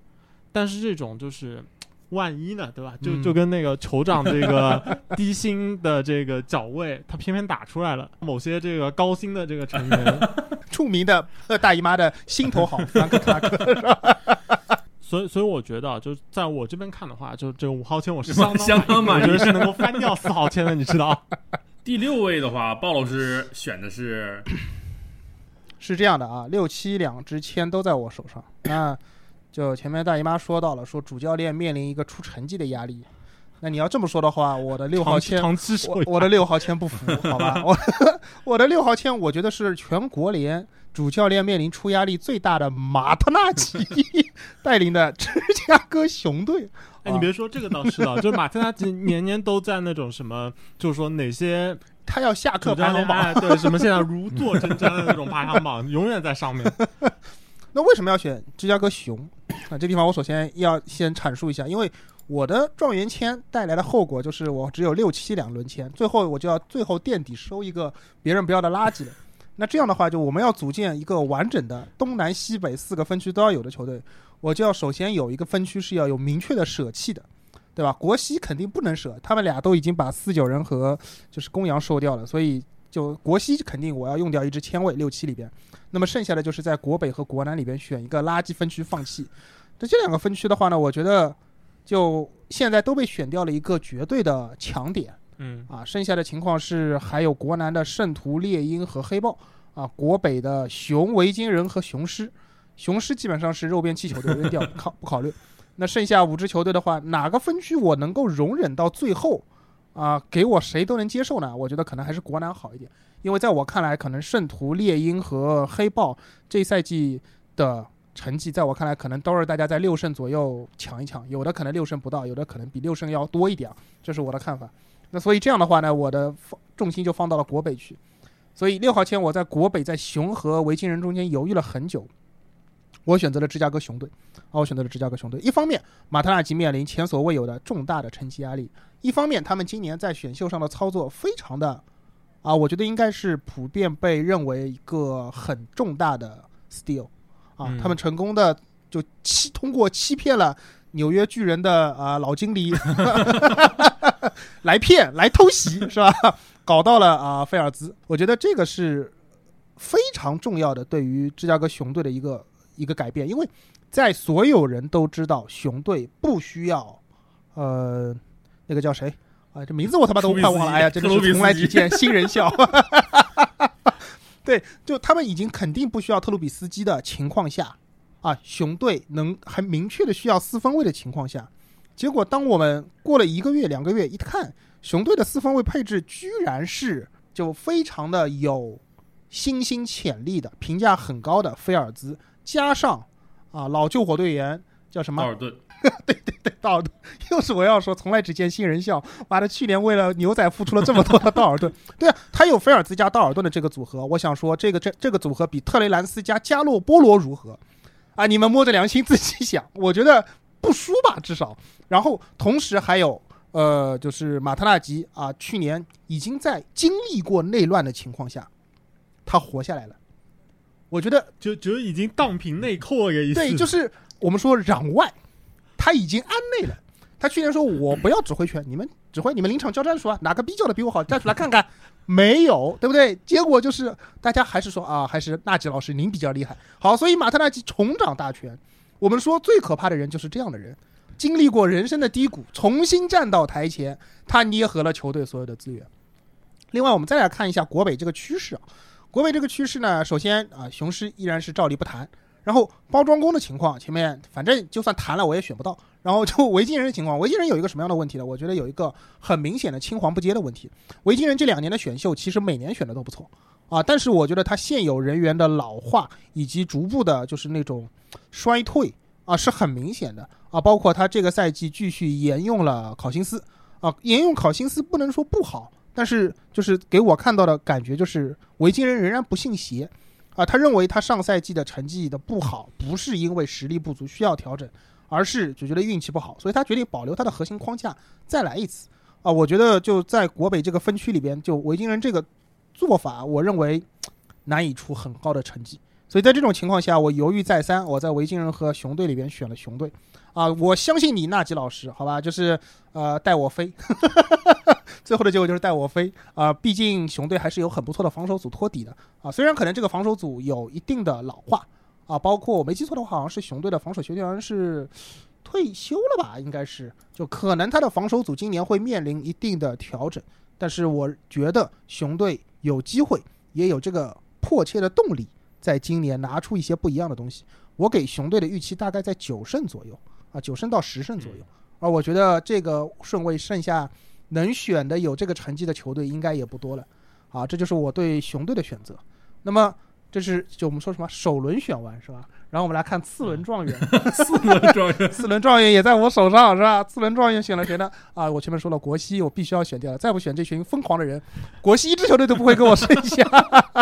但是这种就是。万一呢，对吧？就嗯就跟那个酋长这个 低薪的这个脚位，他偏偏打出来了。某些这个高薪的这个成员，著名的呃大姨妈的心头好，弗兰克·克拉克。所所以所以我觉得啊，就在我这边看的话，就这个五号签我是 相当相当满意我觉得是能够翻掉四号签的，你知道？第六位的话，鲍老师选的是是这样的啊，六七两支签都在我手上。那就前面大姨妈说到了，说主教练面临一个出成绩的压力。那你要这么说的话，我的六号长签，长期我我的六号签不服，好吧？我 我的六号签，我觉得是全国联主教练面临出压力最大的马特纳吉带领的芝加哥熊队。哎，你别说这个倒是的，就是马特纳吉年年都在那种什么，就是说哪些他要下课对什么现在如坐针毡的那种排行榜，永远在上面。那为什么要选芝加哥熊啊？这地方我首先要先阐述一下，因为我的状元签带来的后果就是我只有六七两轮签，最后我就要最后垫底收一个别人不要的垃圾了。那这样的话，就我们要组建一个完整的东南西北四个分区都要有的球队，我就要首先有一个分区是要有明确的舍弃的，对吧？国西肯定不能舍，他们俩都已经把四九人和就是公羊收掉了，所以就国西肯定我要用掉一支千位六七里边。那么剩下的就是在国北和国南里边选一个垃圾分区放弃。这这两个分区的话呢，我觉得就现在都被选掉了一个绝对的强点嗯，啊。剩下的情况是还有国南的圣徒、猎鹰和黑豹啊，国北的熊、维京人和雄狮。雄狮基本上是肉便器球队，扔掉不考不考虑。那剩下五支球队的话，哪个分区我能够容忍到最后啊？给我谁都能接受呢？我觉得可能还是国南好一点。因为在我看来，可能圣徒、猎鹰和黑豹这赛季的成绩，在我看来可能都是大家在六胜左右抢一抢，有的可能六胜不到，有的可能比六胜要多一点，这是我的看法。那所以这样的话呢，我的重心就放到了国北去。所以六号签我在国北在熊和维京人中间犹豫了很久，我选择了芝加哥熊队。啊，我选择了芝加哥熊队。一方面，马特纳吉面临前所未有的重大的成绩压力；一方面，他们今年在选秀上的操作非常的啊，我觉得应该是普遍被认为一个很重大的 steal 啊，嗯他们成功的就欺通过欺骗了纽约巨人的啊老经理 来骗来偷袭是吧？搞到了啊菲尔兹，我觉得这个是非常重要的对于芝加哥熊队的一个一个改变，因为在所有人都知道熊队不需要呃那个叫谁？啊，这名字我他妈都快忘了，哎呀，真的是从来只见新人笑。对，就他们已经肯定不需要特鲁比斯基的情况下，啊，熊队能很明确的需要四分卫的情况下，结果当我们过了一个月、两个月一看，熊队的四分卫配置居然是就非常的有新兴潜力的、评价很高的菲尔兹，加上啊老救火队员叫什么道尔顿，对对对道尔顿，又是我要说，从来只见新人笑。妈的，去年为了牛仔付出了这么多的道尔顿，对啊，他有菲尔兹加道尔顿的这个组合，我想说，这个这这个组合比特雷兰斯加加洛波罗如何？啊，你们摸着良心自己想，我觉得不输吧，至少。然后同时还有呃，就是马特纳吉啊，去年已经在经历过内乱的情况下，他活下来了。我觉得就就已经荡平内扣了个意思。对，就是我们说攘外，他已经安内了。他去年说：“我不要指挥权，你们指挥，你们临场交战术啊，哪个逼叫的比我好，站出来看看。”没有，对不对？结果就是大家还是说啊，还是纳吉老师您比较厉害。好，所以马特纳吉重掌大权。我们说最可怕的人就是这样的人，经历过人生的低谷，重新站到台前，他捏合了球队所有的资源。另外，我们再来看一下国北这个趋势啊，国北这个趋势呢，首先啊，雄狮依然是照例不谈。然后包装工的情况，前面反正就算谈了我也选不到。然后就维京人的情况，维京人有一个什么样的问题呢？我觉得有一个很明显的青黄不接的问题。维京人这两年的选秀其实每年选的都不错啊，但是我觉得他现有人员的老化以及逐步的就是那种衰退啊是很明显的啊，包括他这个赛季继续沿用了考辛斯啊，沿用考辛斯不能说不好，但是就是给我看到的感觉就是维京人仍然不信邪。啊，他认为他上赛季的成绩的不好，不是因为实力不足需要调整，而是就觉得运气不好，所以他决定保留他的核心框架，再来一次。啊，我觉得就在国北这个分区里边，就维京人这个做法，我认为难以出很高的成绩。所以在这种情况下，我犹豫再三，我在维京人和熊队里边选了熊队。啊，我相信你纳吉老师，好吧，就是呃带我飞，最后的结果就是带我飞啊、毕竟熊队还是有很不错的防守组托底的啊，虽然可能这个防守组有一定的老化啊，包括我没记错的话，好像是熊队的防守球员是退休了吧？应该是，就可能他的防守组今年会面临一定的调整，但是我觉得熊队有机会，也有这个迫切的动力，在今年拿出一些不一样的东西。我给熊队的预期大概在九胜左右啊，九胜到十胜左右。而我觉得这个顺位剩下能选的有这个成绩的球队应该也不多了啊，这就是我对熊队的选择。那么这是就我们说什么首轮选完是吧？然后我们来看次 轮状元，次轮状元，次轮状元也在我手上是吧？次轮状元选了谁呢？啊，我前面说了国西，我必须要选掉了，再不选这群疯狂的人，国西一支球队都不会跟我剩下。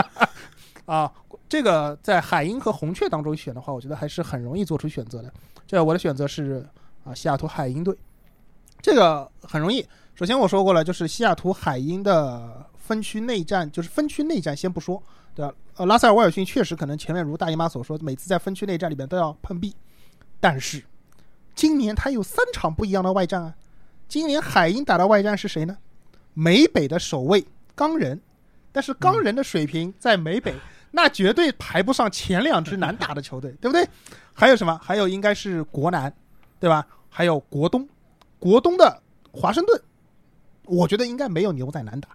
啊，这个在海鹰和红雀当中选的话，我觉得还是很容易做出选择的。这我的选择是啊，西雅图海鹰队，这个很容易。首先我说过了，就是西雅图海鹰的分区内战，就是分区内战先不说，对吧？呃，拉塞尔·威尔逊确实可能前面如大姨妈所说，每次在分区内战里面都要碰壁，但是今年他有三场不一样的外战啊。今年海鹰打的外战是谁呢？美北的守卫钢人，但是钢人的水平在美北。那绝对排不上前两支难打的球队，对不对？还有什么？还有应该是国南，对吧？还有国东，国东的华盛顿，我觉得应该没有牛仔难打。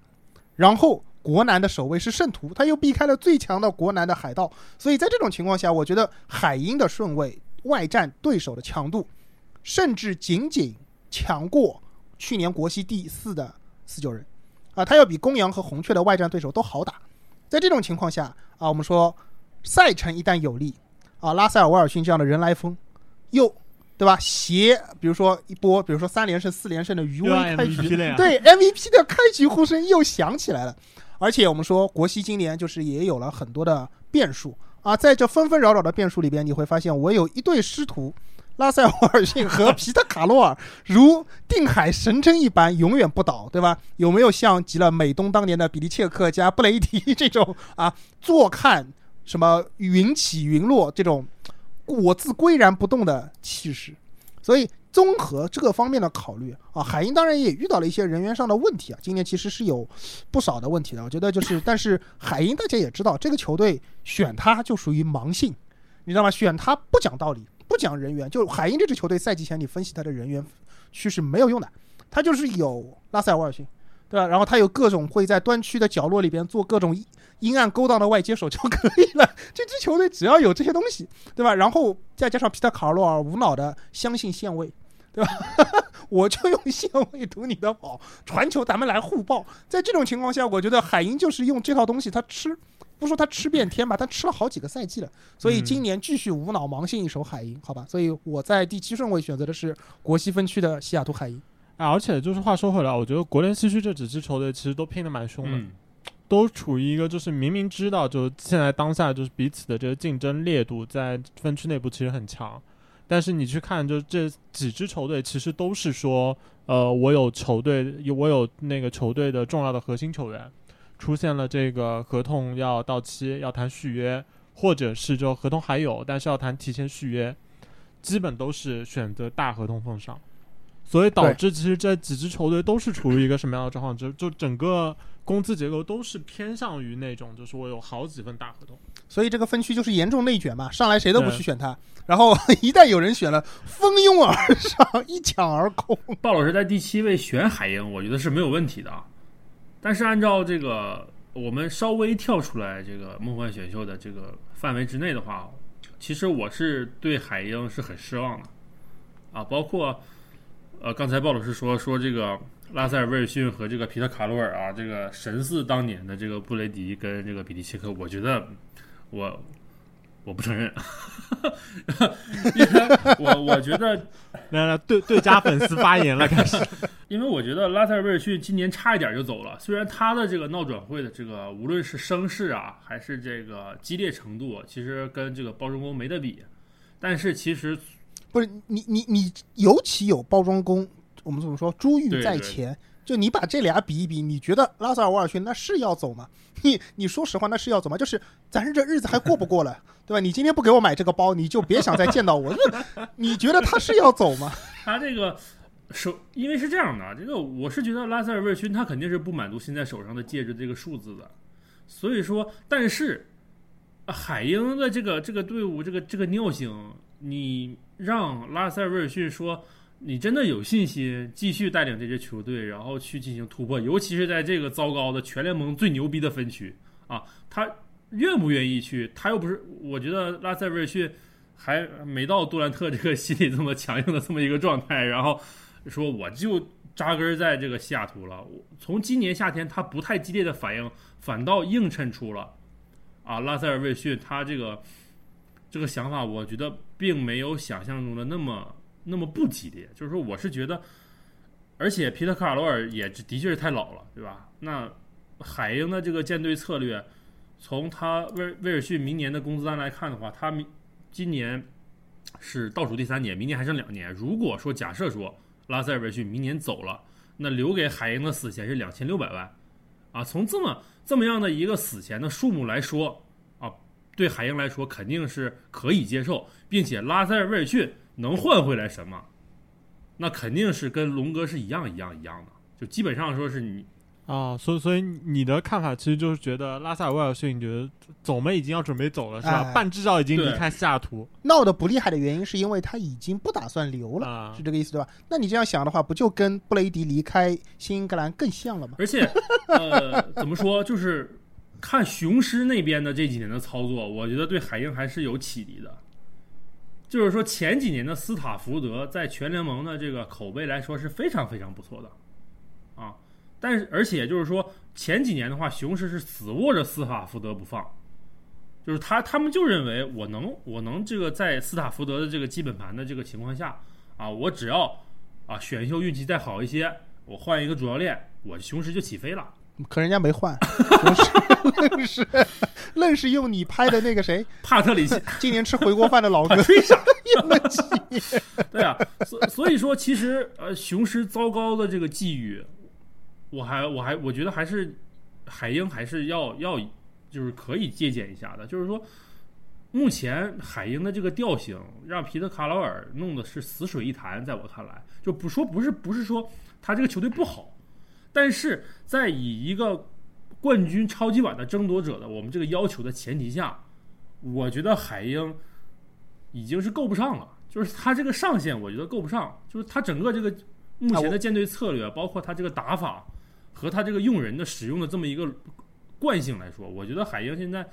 然后国南的守卫是圣徒，他又避开了最强的国南的海盗，所以在这种情况下，我觉得海鹰的顺位外战对手的强度，甚至仅仅强过去年国西第四的四九人，啊，他要比公羊和红雀的外战对手都好打。在这种情况下啊，我们说赛程一旦有利啊，拉塞尔·威尔逊这样的人来疯，又对吧？携比如说一波，比如说三连胜、四连胜的余威开局，对 MVP 的开局呼声又响起来了。而且我们说国西今年就是也有了很多的变数啊，在这纷纷扰扰的变数里边，你会发现我有一对师徒。拉塞尔·沃尔逊和皮特卡洛尔如定海神针一般，永远不倒，对吧？有没有像极了美东当年的比利切克加布雷迪 这种啊？坐看什么云起云落这种我自岿然不动的气势？所以综合这个方面的考虑啊，海鹰当然也遇到了一些人员上的问题啊。今年其实是有不少的问题的。我觉得就是，但是海鹰大家也知道，这个球队选他就属于盲信，你知道吗？选他不讲道理。不讲人员，就海鹰这支球队赛季前你分析他的人员趋势没有用的，他就是有拉塞尔·沃尔逊，对吧？然后他有各种会在端区的角落里边做各种阴暗勾当的外接手就可以了。这支球队只要有这些东西，对吧？然后再加上皮特·卡洛尔无脑的相信线位，对吧？我就用线位堵你的跑，传球咱们来互爆。在这种情况下，我觉得海鹰就是用这套东西，他吃。不说他吃遍天吧，他吃了好几个赛季了，所以今年继续无脑盲信一手海鹰，好吧？所以我在第七顺位选择的是国西分区的西雅图海鹰。而且就是话说回来，我觉得国联西区这几支球队其实都拼的蛮凶的，都处于一个就是明明知道，就现在当下就是彼此的这个竞争烈度在分区内部其实很强，但是你去看，就这几支球队其实都是说，呃，我有球队，有我有那个球队的重要的核心球员。出现了这个合同要到期要谈续约，或者是就合同还有，但是要谈提前续约，基本都是选择大合同奉上，所以导致其实这几支球队都是处于一个什么样的状况？就就整个工资结构都是偏向于那种，就是我有好几份大合同，所以这个分区就是严重内卷嘛，上来谁都不去选他，然后 一旦有人选了，蜂拥而上，一抢而空。鲍老师在第七位选海英，我觉得是没有问题的。但是按照这个，我们稍微跳出来这个梦幻选秀的这个范围之内的话，其实我是对海英是很失望的啊。包括呃，刚才鲍老师说说这个拉塞尔·威尔逊和这个皮特·卡罗尔啊，这个神似当年的这个布雷迪跟这个比利切克，我觉得我。我不承认，因为我我觉得，来来对对家粉丝发言了，开始。因为我觉得拉塞尔威尔逊今年差一点就走了，虽然他的这个闹转会的这个无论是声势啊，还是这个激烈程度，其实跟这个包装工没得比，但是其实不是你你你尤其有包装工，我们怎么说？珠玉在前。就你把这俩比一比，你觉得拉塞尔·沃尔逊那是要走吗？你你说实话，那是要走吗？就是咱这日子还过不过了，对吧？你今天不给我买这个包，你就别想再见到我。你觉得他是要走吗？他这个手，因为是这样的，这个我是觉得拉塞尔·威尔逊他肯定是不满足现在手上的戒指这个数字的，所以说，但是海鹰的这个这个队伍，这个这个尿性，你让拉塞尔威尔逊说，你真的有信心继续带领这支球队，然后去进行突破，尤其是在这个糟糕的全联盟最牛逼的分区啊，他愿不愿意去？他又不是，我觉得拉塞尔威逊还没到杜兰特这个心理这么强硬的这么一个状态，然后说我就扎根在这个西雅图了。我从今年夏天他不太激烈的反应，反倒映衬出了。啊，拉塞尔·魏逊他这个这个想法，我觉得并没有想象中的那么那么不激烈。就是说，我是觉得，而且皮特·卡罗尔也的确是太老了，对吧？那海鹰的这个舰队策略，从他威威尔逊明年的工资单来看的话，他明今年是倒数第三年，明年还剩两年。如果说假设说拉塞尔·威尔逊明年走了，那留给海鹰的死钱是两千六百万啊！从这么这么样的一个死钱的数目来说啊，对海鹰来说肯定是可以接受，并且拉塞尔威尔逊能换回来什么，那肯定是跟龙哥是一样一样一样的，就基本上说是你啊，所以所以你的看法其实就是觉得拉萨尔威尔逊，你觉得走没已经要准备走了是吧？哎半至少已经离开西雅图闹得不厉害的原因是因为他已经不打算留了，啊是这个意思对吧？那你这样想的话，不就跟布雷迪离开新英格兰更像了吗？而且，呃，怎么说？就是看雄狮那边的这几年的操作，我觉得对海鹰还是有启迪的。就是说，前几年的斯塔福德在全联盟的这个口碑来说是非常非常不错的，啊，但是而且就是说，前几年的话，雄狮是死握着斯塔福德不放，就是他他们就认为我能我能这个在斯塔福德的这个基本盘的这个情况下啊，我只要啊选秀运气再好一些，我换一个主教练，我雄狮就起飞了。可人家没换，愣是愣是用你拍的那个谁，帕特里奇。今年吃回锅饭的老哥。帕吹傻，用了几年。对啊，所所以说其实呃，雄狮糟糕的这个际遇，我还我还我觉得还是海鹰还是要要就是可以借鉴一下的，就是说目前海鹰的这个调性让皮特卡劳尔弄的是死水一潭，在我看来，就不说不是不是说他这个球队不好，但是在以一个冠军超级碗的争夺者的我们这个要求的前提下，我觉得海鹰已经是够不上了。就是他这个上限，我觉得够不上。就是他整个这个目前的舰队策略，包括他这个打法和他这个用人的使用的这么一个惯性来说，我觉得海鹰现在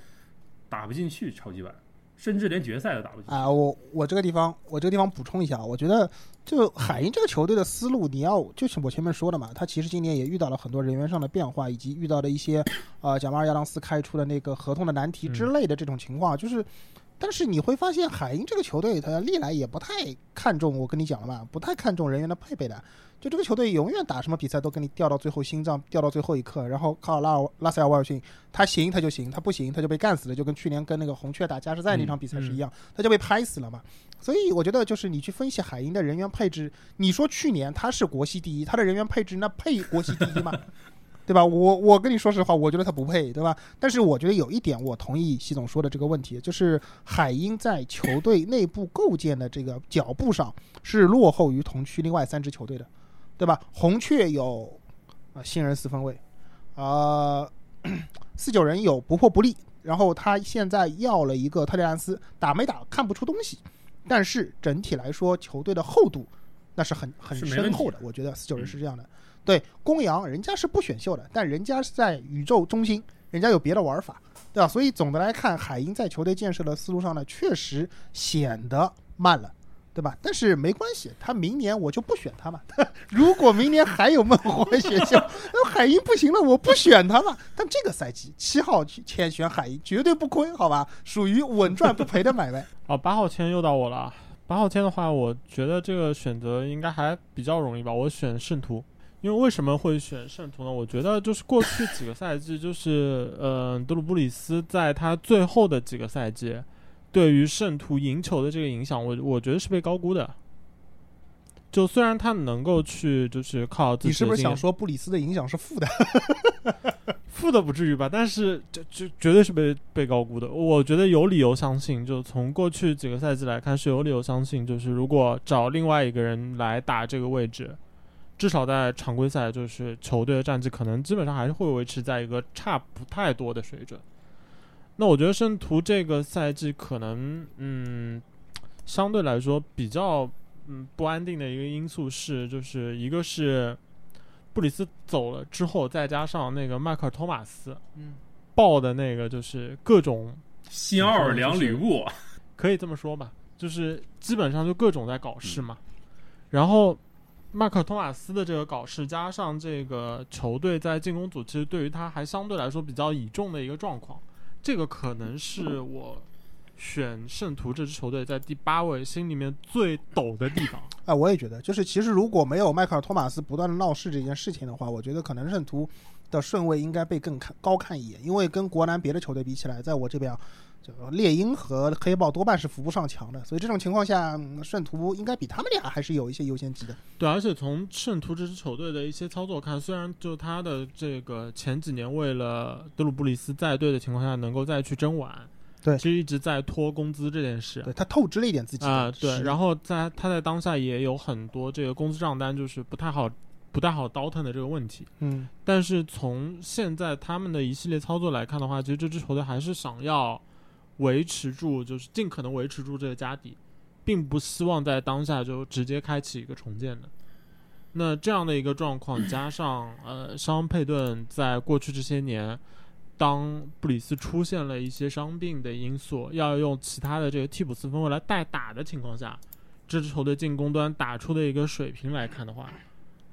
打不进去超级碗，甚至连决赛都打不进去。啊，我我这个地方，我这个地方补充一下，我觉得就海鹰这个球队的思路，你要就是我前面说的嘛，他其实今年也遇到了很多人员上的变化，以及遇到的一些呃贾马尔亚当斯开出的那个合同的难题之类的这种情况，就是。但是你会发现，海鹰这个球队，他历来也不太看重，我跟你讲了嘛，不太看重人员的配备的。就这个球队永远打什么比赛都跟你掉到最后，心脏掉到最后一刻，然后靠拉尔拉塞尔威尔逊，他行他就行，他不行他就被干死了，就跟去年跟那个红雀打加时赛那场比赛是一样，他就被拍死了嘛。所以我觉得就是你去分析海鹰的人员配置，你说去年他是国西第一，他的人员配置那配国西第一吗？对吧？我我跟你说实话，我觉得他不配，对吧？但是我觉得有一点，我同意习总说的这个问题，就是海鹰在球队内部构建的这个脚步上是落后于同区另外三支球队的，对吧？红雀有啊新人四分卫，啊、四九人有不破不立，然后他现在要了一个特雷兰斯，打没打看不出东西，但是整体来说球队的厚度那是很很深厚的，我觉得四九人是这样的。对，公羊人家是不选秀的，但人家是在宇宙中心，人家有别的玩法，对吧？所以总的来看，海鹰在球队建设的思路上呢，确实显得慢了。对吧？但是没关系，他明年我就不选他嘛。如果明年还有孟获选秀，那海鹰不行了，我不选他嘛。但这个赛季七号签选海鹰绝对不亏，好吧？属于稳赚不赔的买卖。哦，八号签又到我了啊。八号签的话，我觉得这个选择应该还比较容易吧。我选圣徒，因为为什么会选圣徒呢？我觉得就是过去几个赛季，就是呃，德鲁布里斯在他最后的几个赛季，对于圣徒赢球的这个影响，我我觉得是被高估的。就虽然他能够去，就是靠自己你是不是想说布里斯的影响是负的？负的不至于吧，但是这这绝对是被被高估的。我觉得有理由相信，就从过去几个赛季来看，是有理由相信，就是如果找另外一个人来打这个位置，至少在常规赛，就是球队的战绩可能基本上还是会维持在一个差不太多的水准。那我觉得圣徒这个赛季可能，嗯，相对来说比较嗯不安定的一个因素是，就是一个是布里斯走了之后，再加上那个迈克尔托马斯嗯，爆的那个就是各种新奥尔良吕布，可以这么说吧，就是基本上就各种在搞事嘛。然后麦克托马斯的这个搞事，加上这个球队在进攻组其实对于他还相对来说比较倚重的一个状况，这个可能是我选圣徒这支球队在第八位心里面最抖的地方。啊，我也觉得，就是其实如果没有迈克尔托马斯不断的闹事这件事情的话，我觉得可能圣徒的顺位应该被更看高看一眼，因为跟国南别的球队比起来，在我这边啊，就猎鹰和黑豹多半是扶不上墙的，所以这种情况下，嗯圣徒应该比他们俩还是有一些优先级的。对，而且从圣徒这支球队的一些操作看，虽然就他的这个前几年为了德鲁布里斯在队的情况下能够再去争碗，对其实一直在拖工资这件事对他透支了一点自己的啊，对，然后在他在当下也有很多这个工资账单就是不太好不太好倒腾的这个问题，嗯，但是从现在他们的一系列操作来看的话，其实这支球队还是想要维持住，就是尽可能维持住这个家底，并不希望在当下就直接开启一个重建的。那这样的一个状况，加上呃，伤佩顿在过去这些年，当布里斯出现了一些伤病的因素，要用其他的这个替补四分卫来代打的情况下，这支球队进攻端打出的一个水平来看的话，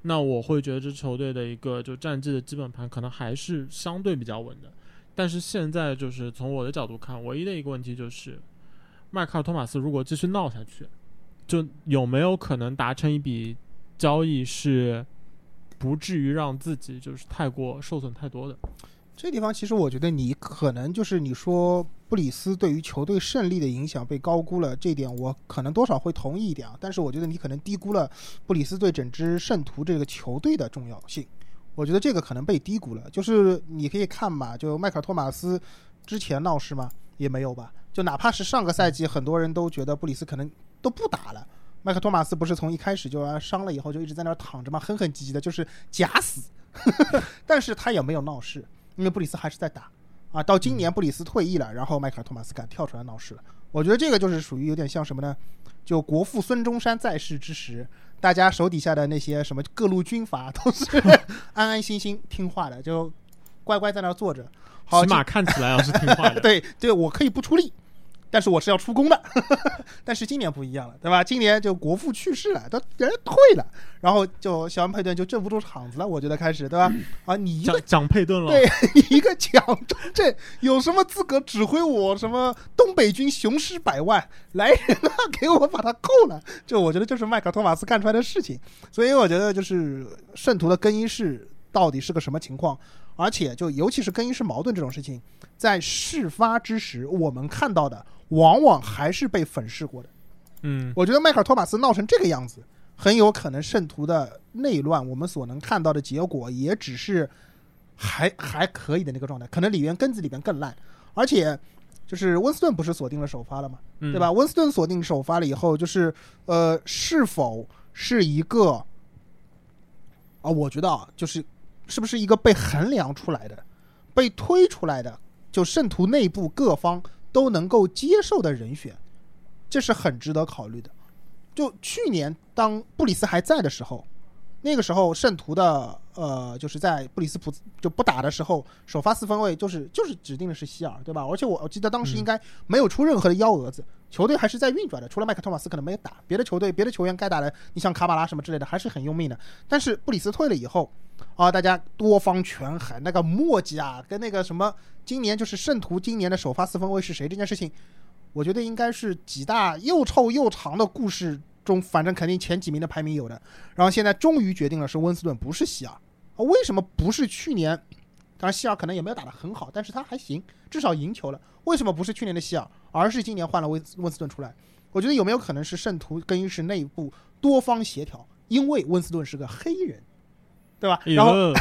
那我会觉得这支球队的一个就战绩的基本盘可能还是相对比较稳的。但是现在就是从我的角度看，唯一的一个问题就是，迈克尔托马斯如果继续闹下去，就有没有可能达成一笔交易是不至于让自己就是太过受损太多的？这地方其实我觉得你可能就是你说布里斯对于球队胜利的影响被高估了，这点我可能多少会同意一点啊。但是我觉得你可能低估了布里斯对整支圣徒这个球队的重要性。我觉得这个可能被低估了。就是你可以看嘛，就迈克尔托马斯之前闹事吗？也没有吧。就哪怕是上个赛季，很多人都觉得布里斯可能都不打了。迈克尔托马斯不是从一开始就啊伤了以后就一直在那儿躺着嘛，哼哼唧唧的，就是假死。但是他也没有闹事，因为布里斯还是在打啊。到今年布里斯退役了，然后迈克尔托马斯敢跳出来闹事了。我觉得这个就是属于有点像什么呢？就国父孙中山在世之时，大家手底下的那些什么各路军阀都是 安安心心听话的，就乖乖在那儿坐着。好，起码看起来啊是听话的。对对，我可以不出力，但是我是要出宫的。但是今年不一样了，对吧？今年就国父去世了，他人退了，然后就小恩佩顿就镇不住场子了，我觉得开始，对吧？啊，你一个讲讲佩顿了，对 一个蒋中正有什么资格指挥我什么东北军雄师百万？来人啊，给我把他扣了！就我觉得就是麦克托马斯干出来的事情，所以我觉得就是圣徒的更衣室到底是个什么情况？而且就尤其是更衣室矛盾这种事情，在事发之时我们看到的往往还是被粉饰过的。嗯，我觉得迈克尔托马斯闹成这个样子，很有可能圣徒的内乱，我们所能看到的结果也只是还还可以的那个状态，可能里边根子里边更烂，而且就是温斯顿不是锁定了首发了嘛，嗯对吧？？温斯顿锁定首发了以后，就是呃，是否是一个啊？我觉得啊，就是是不是一个被衡量出来的、被推出来的，就圣徒内部各方都能够接受的人选，这是很值得考虑的。就去年当布里斯还在的时候，那个时候圣徒的呃，就是在布里斯普就不打的时候，首发四分卫就是就是指定的是希尔，对吧？而且我我记得当时应该没有出任何的幺蛾子，球队还是在运转的，除了麦克托马斯可能没有打，别的球队别的球员该打的，你像卡马拉什么之类的还是很用命的。但是布里斯退了以后，啊，大家多方权衡，那个墨迹啊，跟那个什么，今年就是圣徒今年的首发四分卫是谁这件事情，我觉得应该是几大又臭又长的故事中，反正肯定前几名的排名有的。然后现在终于决定了是温斯顿，不是希尔。啊，为什么不是去年？当然希尔可能也没有打得很好，但是他还行，至少赢球了。为什么不是去年的希尔，而是今年换了温温斯顿出来？我觉得有没有可能是圣徒更衣室内部多方协调？因为温斯顿是个黑人，对吧？哎然后呦，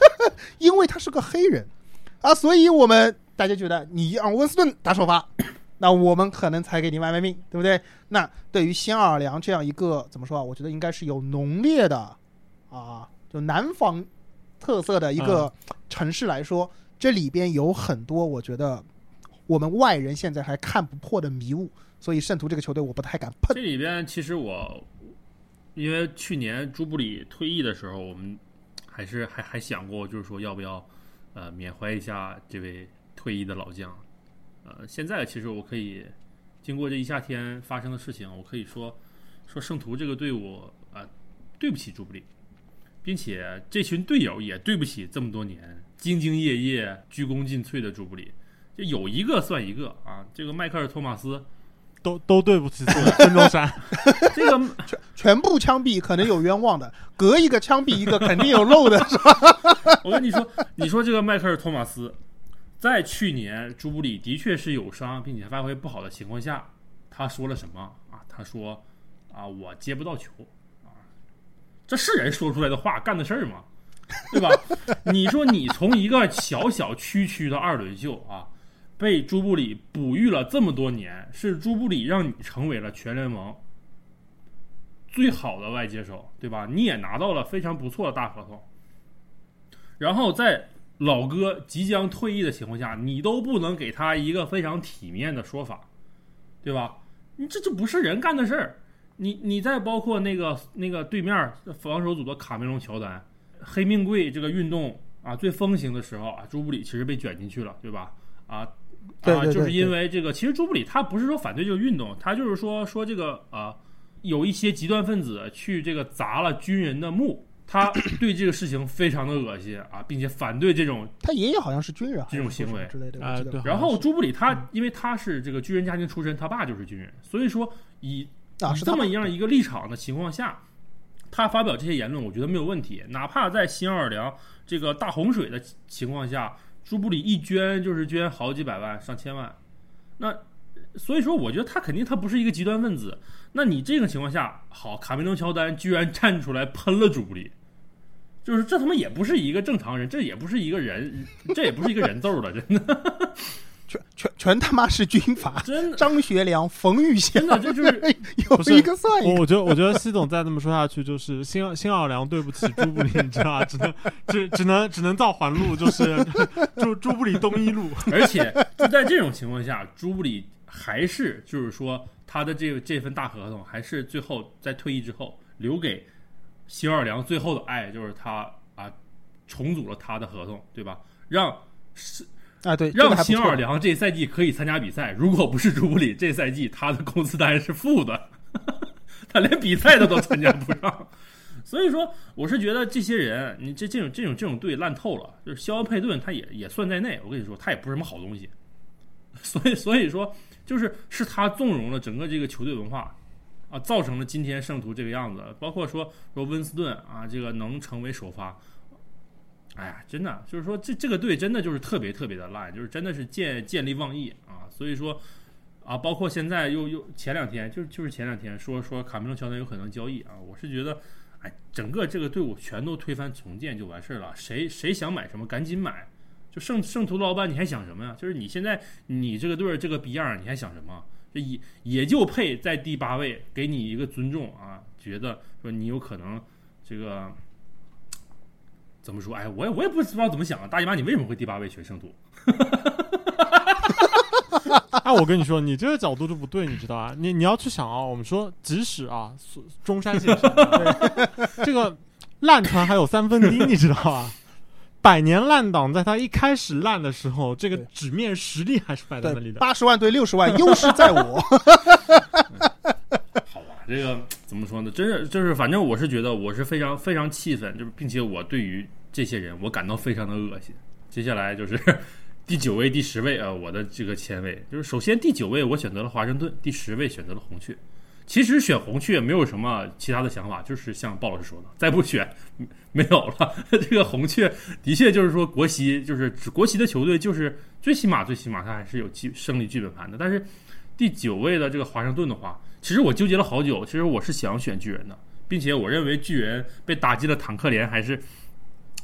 因为他是个黑人啊，所以我们大家觉得你让温斯顿打首发，那我们可能才给你卖卖命，对不对？那对于新奥尔良这样一个怎么说啊？我觉得应该是有浓烈的啊，就南方特色的一个城市来说，这里边有很多我觉得我们外人现在还看不破的迷雾。所以圣徒这个球队我不太敢碰。这里边其实我，因为去年朱布里退役的时候，我们还是还还想过，就是说要不要呃缅怀一下这位退役的老将。呃，现在其实我可以经过这一夏天发生的事情，我可以说说圣徒这个队伍啊，对不起朱布里，并且这群队友也对不起这么多年兢兢业业、鞠躬尽瘁的朱布里。就有一个算一个啊，这个迈克尔·托马斯。都都对不起孙中山，这个全全部枪毙可能有冤枉的，隔一个枪毙一个肯定有漏的，是吧？我跟你说，你说这个迈克尔·托马斯，在去年朱布里的确是有伤并且发挥不好的情况下，他说了什么啊？他说啊，我接不到球啊，这是人说出来的话干的事儿吗？对吧？你说你从一个小小区区的二轮秀啊。被朱布里哺育了这么多年，是朱布里让你成为了全联盟最好的外接手，对吧？你也拿到了非常不错的大合同。然后在老哥即将退役的情况下，你都不能给他一个非常体面的说法，对吧？你这这不是人干的事儿。你你再包括那个那个对面防守组的卡梅隆乔丹，黑命贵这个运动啊最风行的时候啊，朱布里其实被卷进去了，对吧？啊。啊，就是因为这个，其实朱布里他不是说反对这个运动，他就是说说这个啊，有一些极端分子去这个砸了军人的墓，他 对这个事情非常的恶心啊，并且反对这种。他爷爷好像是军人，这种行为之类的啊，对。然后朱布里他因为他是这个军人家庭出身，他爸就是军人，所以说以啊这么一样一个立场的情况下，他发表这些言论，我觉得没有问题，哪怕在新奥尔良这个大洪水的情况下。朱布里一捐就是捐好几百万、上千万，那所以说，我觉得他肯定他不是一个极端分子。那你这个情况下，好，卡梅隆乔丹居然站出来喷了朱布里，就是这他妈也不是一个正常人，这也不是一个人，这也不是一个人揍的，真的。全全全他妈是军阀！真的，张学良、冯玉祥，真的这就是 有一个算一个。我觉得，我觉得西总再这么说下去，就是新新奥尔良对不起朱布里，你知道吧？只能只只能只能造环路，就是朱朱布里东一路。而且就在这种情况下，朱布里还是就是说他的这个这份大合同，还是最后在退役之后留给新奥尔良最后的爱，就是他啊重组了他的合同，对吧？让是。啊，对，让新奥尔良这赛季可以参加比赛。如果不是朱布里，这赛季他的工资单是负的，他连比赛他都参加不上。所以说，我是觉得这些人，你这这种这种这种队烂透了。就是肖恩佩顿，他也也算在内。我跟你说，他也不是什么好东西。所以所以说，就是是他纵容了整个这个球队文化啊，造成了今天圣徒这个样子。包括说说温斯顿啊，这个能成为首发。哎呀，真的就是说，这这个队真的就是特别特别的烂，就是真的是见见利忘义啊！所以说啊，包括现在又又前两天，就就是前两天说说卡梅隆乔丹有可能交易啊，我是觉得，哎，整个这个队伍全都推翻重建就完事儿了，谁谁想买什么赶紧买，就圣圣徒老板你还想什么呀？就是你现在你这个队儿这个逼样你还想什么？这也也就配在第八位给你一个尊重啊，觉得说你有可能这个。怎么说？哎，我也我也不知道怎么想啊！大姨妈，你为什么会第八位选圣徒？哎，我跟你说，你这个角度就不对，你知道啊？你你要去想啊，我们说，即使啊，中山先生 这个烂船还有三分钉，你知道吧？百年烂党在他一开始烂的时候，这个纸面实力还是摆在那里的。八十万对六十万，优势在我。好吧，这个怎么说呢？真是就是，反正我是觉得我是非常非常气愤，就是并且我对于这些人我感到非常的恶心。接下来就是 第九位、第十位啊，我的这个签位就是首先第九位我选择了华盛顿，第十位选择了红雀。其实选红雀没有什么其他的想法，就是像鲍老师说的，再不选 没有了。这个红雀的确就是说国席就是国旗的球队，就是最起码最起码他还是有基胜利剧本盘的。但是第九位的这个华盛顿的话。其实我纠结了好久，其实我是想选巨人的，并且我认为巨人被打击了坦克连还是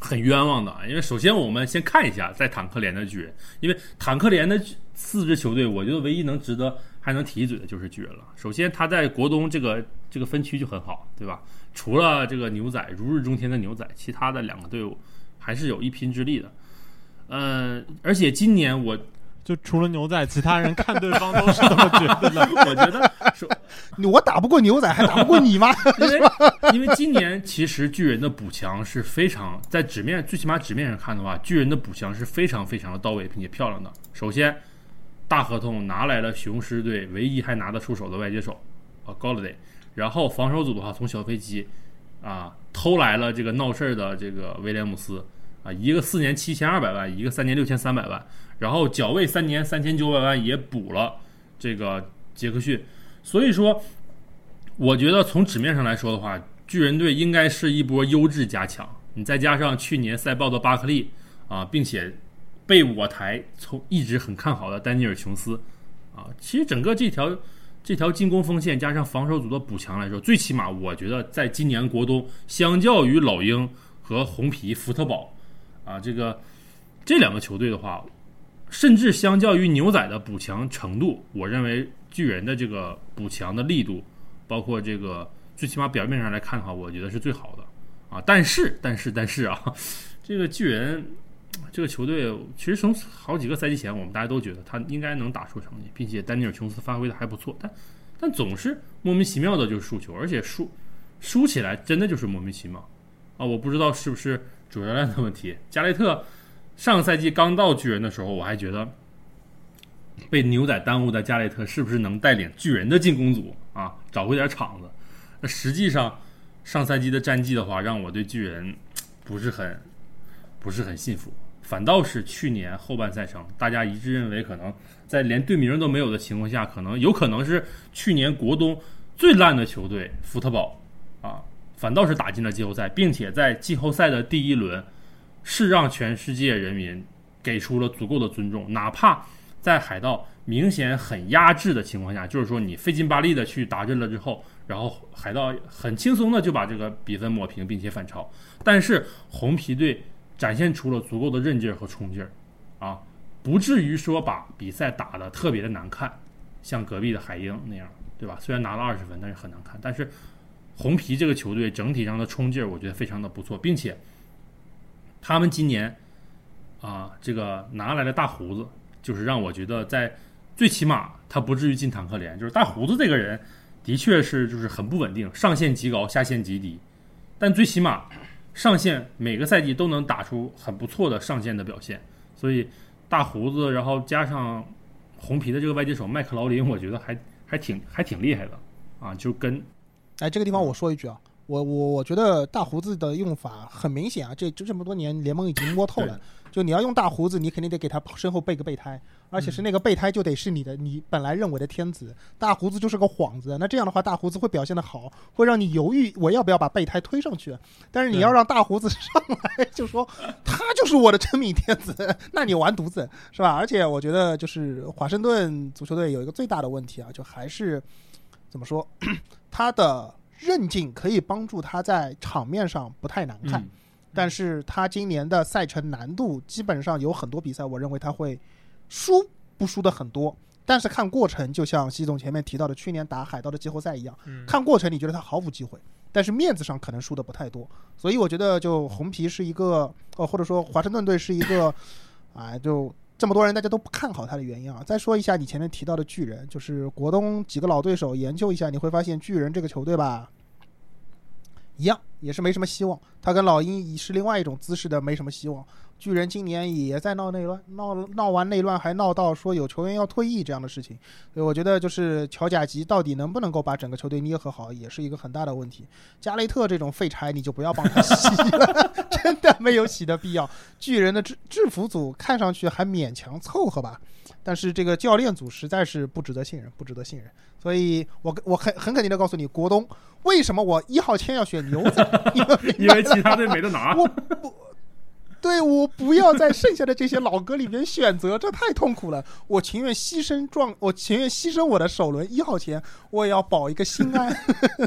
很冤枉的。因为首先我们先看一下在坦克连的巨人，因为坦克连的四支球队，我觉得唯一能值得还能提一嘴的就是巨人了。首先他在国东这个这个分区就很好，对吧？除了这个牛仔如日中天的牛仔，其他的两个队伍还是有一拼之力的。呃，而且今年我。就除了牛仔，其他人看对方都是这么觉得的。我觉得说，我打不过牛仔，还打不过你吗？因为 因为今年其实巨人的补强是非常在纸面最起码纸面上看的话，巨人的补强是非常非常的到位并且漂亮的。首先，大合同拿来了雄狮队唯一还拿得出手的外接手啊 g o l d a y 然后防守组的话从小飞机啊偷来了这个闹事儿的这个威廉姆斯啊，一个四年七千二百万，一个三年六千三百万。然后角位三年三千九百万也补了这个杰克逊，所以说，我觉得从纸面上来说的话，巨人队应该是一波优质加强。你再加上去年赛爆的巴克利啊，并且被我台从一直很看好的丹尼尔琼斯啊，其实整个这条这条进攻锋线加上防守组的补强来说，最起码我觉得在今年国东，相较于老鹰和红皮福特堡啊，这个这两个球队的话。甚至相较于牛仔的补强程度，我认为巨人的这个补强的力度，包括这个最起码表面上来看的话，我觉得是最好的啊。但是，但是，但是啊，这个巨人这个球队，其实从好几个赛季前，我们大家都觉得他应该能打出成绩，并且丹尼尔琼斯发挥的还不错，但但总是莫名其妙的就输球，而且输输起来真的就是莫名其妙啊！我不知道是不是主教练的问题，加雷特。上个赛季刚到巨人的时候，我还觉得被牛仔耽误的加雷特是不是能带领巨人的进攻组啊找回点场子？那实际上上赛季的战绩的话，让我对巨人不是很不是很信服。反倒是去年后半赛程，大家一致认为可能在连队名都没有的情况下，可能有可能是去年国东最烂的球队福特堡啊，反倒是打进了季后赛，并且在季后赛的第一轮。是让全世界人民给出了足够的尊重，哪怕在海盗明显很压制的情况下，就是说你费劲巴力的去打阵了之后，然后海盗很轻松的就把这个比分抹平，并且反超。但是红皮队展现出了足够的韧劲儿和冲劲儿，啊，不至于说把比赛打得特别的难看，像隔壁的海鹰那样，对吧？虽然拿了二十分，但是很难看。但是红皮这个球队整体上的冲劲儿，我觉得非常的不错，并且。他们今年啊，这个拿来的大胡子，就是让我觉得在最起码他不至于进坦克连。就是大胡子这个人，的确是就是很不稳定，上限极高，下限极低。但最起码上线每个赛季都能打出很不错的上线的表现。所以大胡子，然后加上红皮的这个外接手麦克劳林，我觉得还还挺还挺厉害的啊。就跟哎，这个地方我说一句啊。我我我觉得大胡子的用法很明显啊，这这这么多年联盟已经摸透了。就你要用大胡子，你肯定得给他身后备个备胎，而且是那个备胎就得是你的你本来认为的天子。大胡子就是个幌子，那这样的话大胡子会表现的好，会让你犹豫我要不要把备胎推上去。但是你要让大胡子上来就说他就是我的真命天子，那你完犊子是吧？而且我觉得就是华盛顿足球队有一个最大的问题啊，就还是怎么说 他的。韧劲可以帮助他在场面上不太难看，但是他今年的赛程难度基本上有很多比赛，我认为他会输不输的很多。但是看过程，就像习总前面提到的，去年打海盗的季后赛一样，看过程你觉得他毫无机会，但是面子上可能输的不太多。所以我觉得就红皮是一个，呃，或者说华盛顿队是一个，啊，就。这么多人，大家都不看好他的原因啊！再说一下你前面提到的巨人，就是国东几个老对手，研究一下，你会发现巨人这个球队吧，一样也是没什么希望。他跟老鹰已是另外一种姿势的，没什么希望。巨人今年也在闹内乱，闹闹完内乱还闹到说有球员要退役这样的事情，所以我觉得就是乔贾吉到底能不能够把整个球队捏合好，也是一个很大的问题。加雷特这种废柴你就不要帮他洗了，真的没有洗的必要。巨人的制制服组看上去还勉强凑合吧，但是这个教练组实在是不值得信任，不值得信任。所以我我很很肯定的告诉你，国东为什么我一号签要选牛仔，因为其他队没得拿。我不。对我不要在剩下的这些老哥里面选择，这太痛苦了。我情愿牺牲状，我情愿牺牲我的首轮一号签，我也要保一个心安。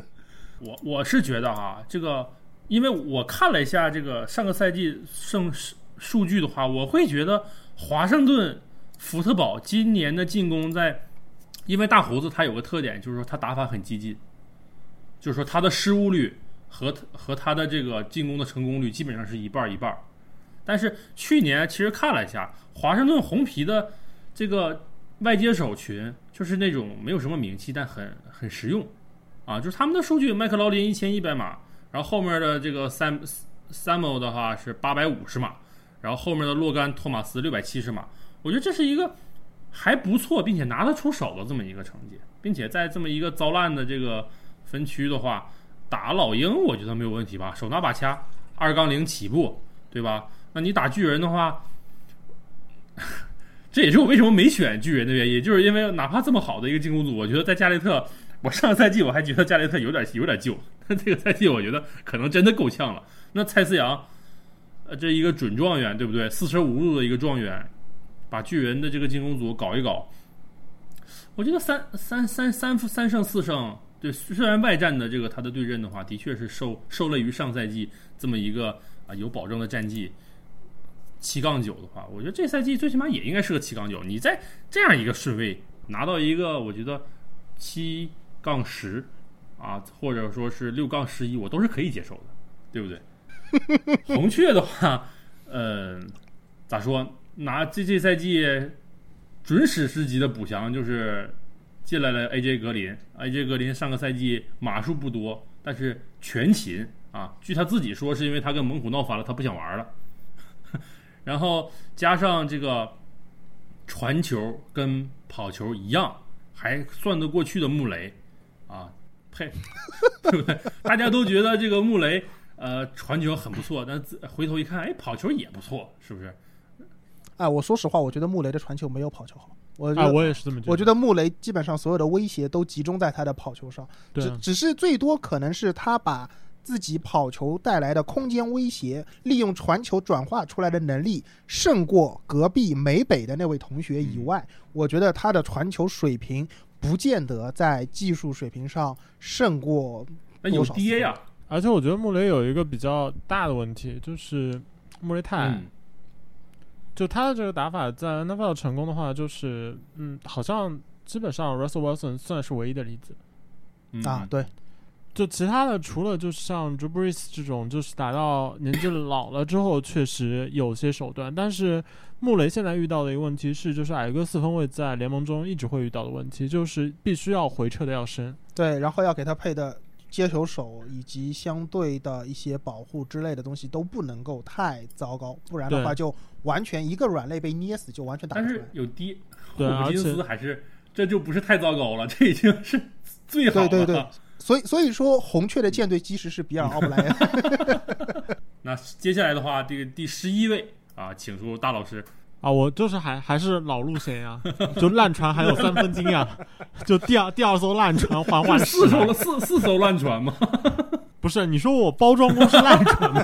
我我是觉得哈，这个因为我看了一下这个上个赛季胜数据的话，我会觉得华盛顿福特堡今年的进攻在，因为大胡子他有个特点，就是说他打法很激进，就是说他的失误率和和他的这个进攻的成功率基本上是一半一半。但是去年其实看了一下，华盛顿红皮的这个外接手群就是那种没有什么名气，但很很实用啊。就是他们的数据，麦克劳林一千一百码，然后后面的这个 Sam Samuel 的话是八百五十码，然后后面的洛甘托马斯六百七十码。我觉得这是一个还不错，并且拿得出手的这么一个成绩，并且在这么一个糟烂的这个分区的话，打老鹰我觉得没有问题吧，手拿把掐，二杠零起步，对吧？那你打巨人的话，这也是我为什么没选巨人的原因，就是因为哪怕这么好的一个进攻组，我觉得在加内特，我上个赛季我还觉得加内特有点有点旧，但这个赛季我觉得可能真的够呛了。那蔡思阳，呃，这一个准状元，对不对？四舍五入的一个状元。把巨人的这个进攻组搞一搞，我觉得三三三三负三胜四胜，对，虽然外战的这个他的对阵的话，的确是受受累于上赛季这么一个啊有保证的战绩七杠九的话，我觉得这赛季最起码也应该是个七杠九。你在这样一个顺位拿到一个，我觉得七杠十啊，或者说是六杠十一，我都是可以接受的，对不对？红雀的话，嗯，咋说？拿这这赛季准史诗级的补强，就是进来了 AJ 格林。AJ 格林上个赛季码数不多，但是全勤啊。据他自己说，是因为他跟猛虎闹翻了，他不想玩了。然后加上这个传球跟跑球一样，还算得过去的穆雷啊，呸，对不对？大家都觉得这个穆雷呃传球很不错，但回头一看，哎，跑球也不错，是不是？哎，我说实话，我觉得穆雷的传球没有跑球好。我啊，我也是这么觉得。我觉得穆雷基本上所有的威胁都集中在他的跑球上，只只是最多可能是他把自己跑球带来的空间威胁，利用传球转化出来的能力胜过隔壁美北的那位同学以外，我觉得他的传球水平不见得在技术水平上胜过。那有爹呀！而且我觉得穆雷有一个比较大的问题，就是穆雷太矮。就他的这个打法在 NFL 成功的话，就是嗯，好像基本上 Russell Wilson 算是唯一的例子啊。对，就其他的除了就是像 Drew Brees 这种，就是打到年纪老了之后，确实有些手段。但是穆雷现在遇到的一个问题是，就是矮个四分位在联盟中一直会遇到的问题，就是必须要回撤的要深。对，然后要给他配的。接球手以及相对的一些保护之类的东西都不能够太糟糕，不然的话就完全一个软肋被捏死，就完全打不出来。但是有低霍普金斯还是这就不是太糟糕了，这已经是最好的。对对对，所以所以说红雀的舰队基石是比尔奥布莱恩。那接下来的话，这个第十一位啊，请出大老师。啊，我就是还还是老路线呀，就烂船还有三分金呀，就第二第二艘烂船缓缓四艘了四四艘烂船吗？不是，你说我包装公是烂船吗？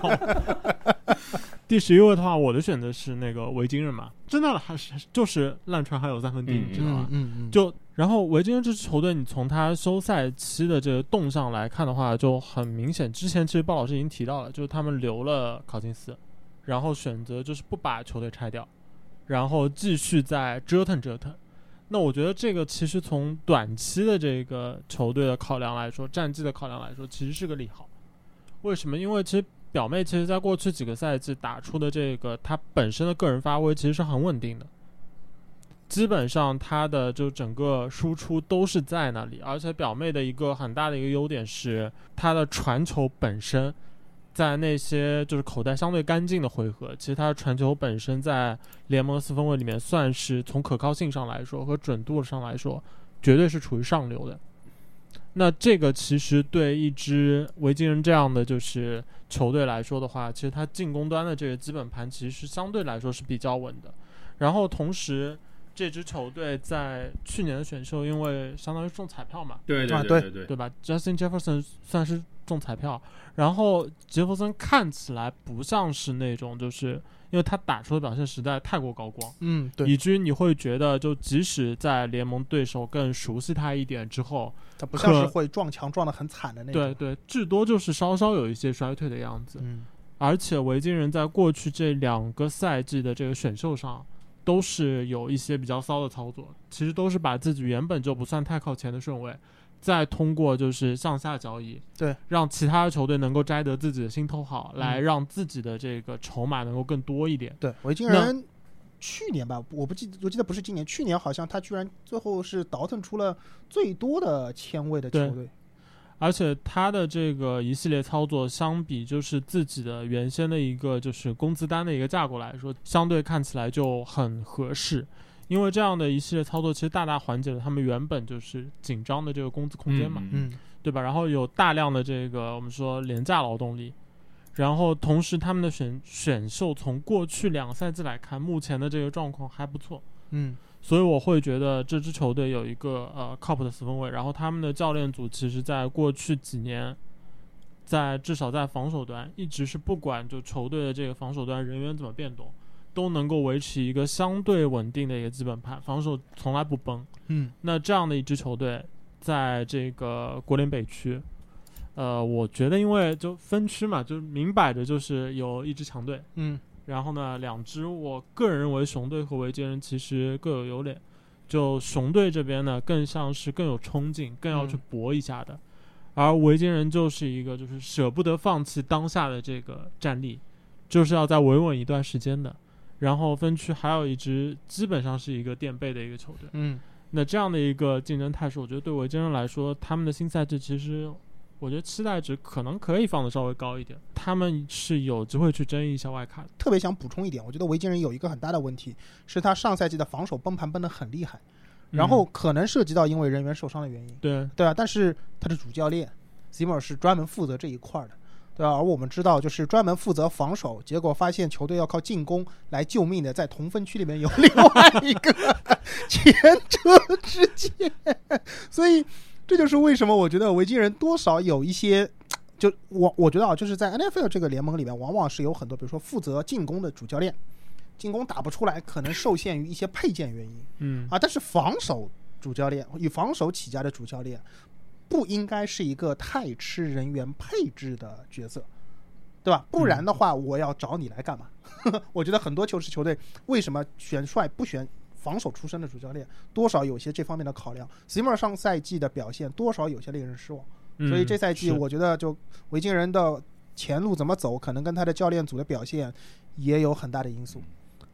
第十一位的话，我的选择是那个维京人嘛，真的还是就是烂船还有三分地，你知道吗？嗯嗯。就然后维京人这支球队，你从他休赛期的这个动向来看的话，就很明显，之前其实鲍老师已经提到了，就是他们留了考辛斯，然后选择就是不把球队拆掉。然后继续再折腾折腾，那我觉得这个其实从短期的这个球队的考量来说，战绩的考量来说，其实是个利好。为什么？因为其实表妹其实在过去几个赛季打出的这个她本身的个人发挥其实是很稳定的，基本上她的就整个输出都是在那里，而且表妹的一个很大的一个优点是她的传球本身。在那些就是口袋相对干净的回合，其实他的传球本身在联盟四分卫里面算是从可靠性上来说和准度上来说，绝对是处于上流的。那这个其实对一支维京人这样的就是球队来说的话，其实他进攻端的这个基本盘其实相对来说是比较稳的。然后同时，这支球队在去年的选秀，因为相当于中彩票嘛，对对对对对吧？Justin Jefferson 算是。中彩票，然后杰弗森看起来不像是那种，就是因为他打出的表现实在太过高光，嗯，对，以至于你会觉得，就即使在联盟对手更熟悉他一点之后，他不像是会撞墙撞得很惨的那种，对对，至多就是稍稍有一些衰退的样子。嗯，而且维京人在过去这两个赛季的这个选秀上，都是有一些比较骚的操作，其实都是把自己原本就不算太靠前的顺位。再通过就是向下交易，对，让其他的球队能够摘得自己的心头好，来让自己的这个筹码能够更多一点。对，维京人去年吧，我不记得，我记得不是今年，去年好像他居然最后是倒腾出了最多的签位的球队。而且他的这个一系列操作，相比就是自己的原先的一个就是工资单的一个架构来说，相对看起来就很合适。因为这样的一系列操作，其实大大缓解了他们原本就是紧张的这个工资空间嘛，嗯对吧？然后有大量的这个我们说廉价劳动力，然后同时他们的选选秀从过去两个赛季来看，目前的这个状况还不错。嗯所以我会觉得这支球队有一个呃靠谱的四分卫，然后他们的教练组其实在过去几年，在至少在防守端一直是不管就球队的这个防守端人员怎么变动，都能够维持一个相对稳定的一个基本盘，防守从来不崩。嗯那这样的一支球队，在这个国联北区，呃，我觉得因为就分区嘛，就明摆着就是有一支强队，嗯然后呢，两支我个人认为熊队和维京人其实各有优劣。就熊队这边呢，更像是更有冲劲，更要去嗯搏一下的，而维京人就是一个就是舍不得放弃当下的这个战力，就是要再维稳一段时间的。然后分区还有一支基本上是一个垫背的一个球队，嗯。那这样的一个竞争态势，我觉得对维京人来说，他们的新赛季其实，我觉得期待值可能可以放的稍微高一点，他们是有机会去争一下外卡的。特别想补充一点，我觉得维京人有一个很大的问题，是他上赛季的防守崩盘崩得很厉害，然后嗯可能涉及到因为人员受伤的原因，对，对啊，但是他的主教练 Zimmer 是专门负责这一块儿的，对吧、而我们知道，就是专门负责防守，结果发现球队要靠进攻来救命的，在同分区里面有另外一个前车之鉴，所以这就是为什么我觉得维京人多少有一些。就我我觉得啊，就是在 NFL 这个联盟里面，往往是有很多，比如说负责进攻的主教练，进攻打不出来，可能受限于一些配件原因，嗯啊，但是防守主教练以防守起家的主教练，不应该是一个太吃人员配置的角色，对吧？不然的话，我要找你来干嘛？我觉得很多球市球队为什么选帅不选防守出身的主教练，多少有些这方面的考量。Zimmer 上赛季的表现多少有些令人失望，嗯所以这赛季我觉得就维京人的前路怎么走，可能跟他的教练组的表现也有很大的因素。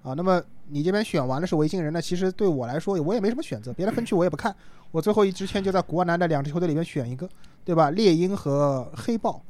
啊，那么你这边选完的是维京人呢？其实对我来说，我也没什么选择，别的分区我也不看。我最后一支签就在国南的两支球队里面选一个，对吧？猎鹰和黑豹。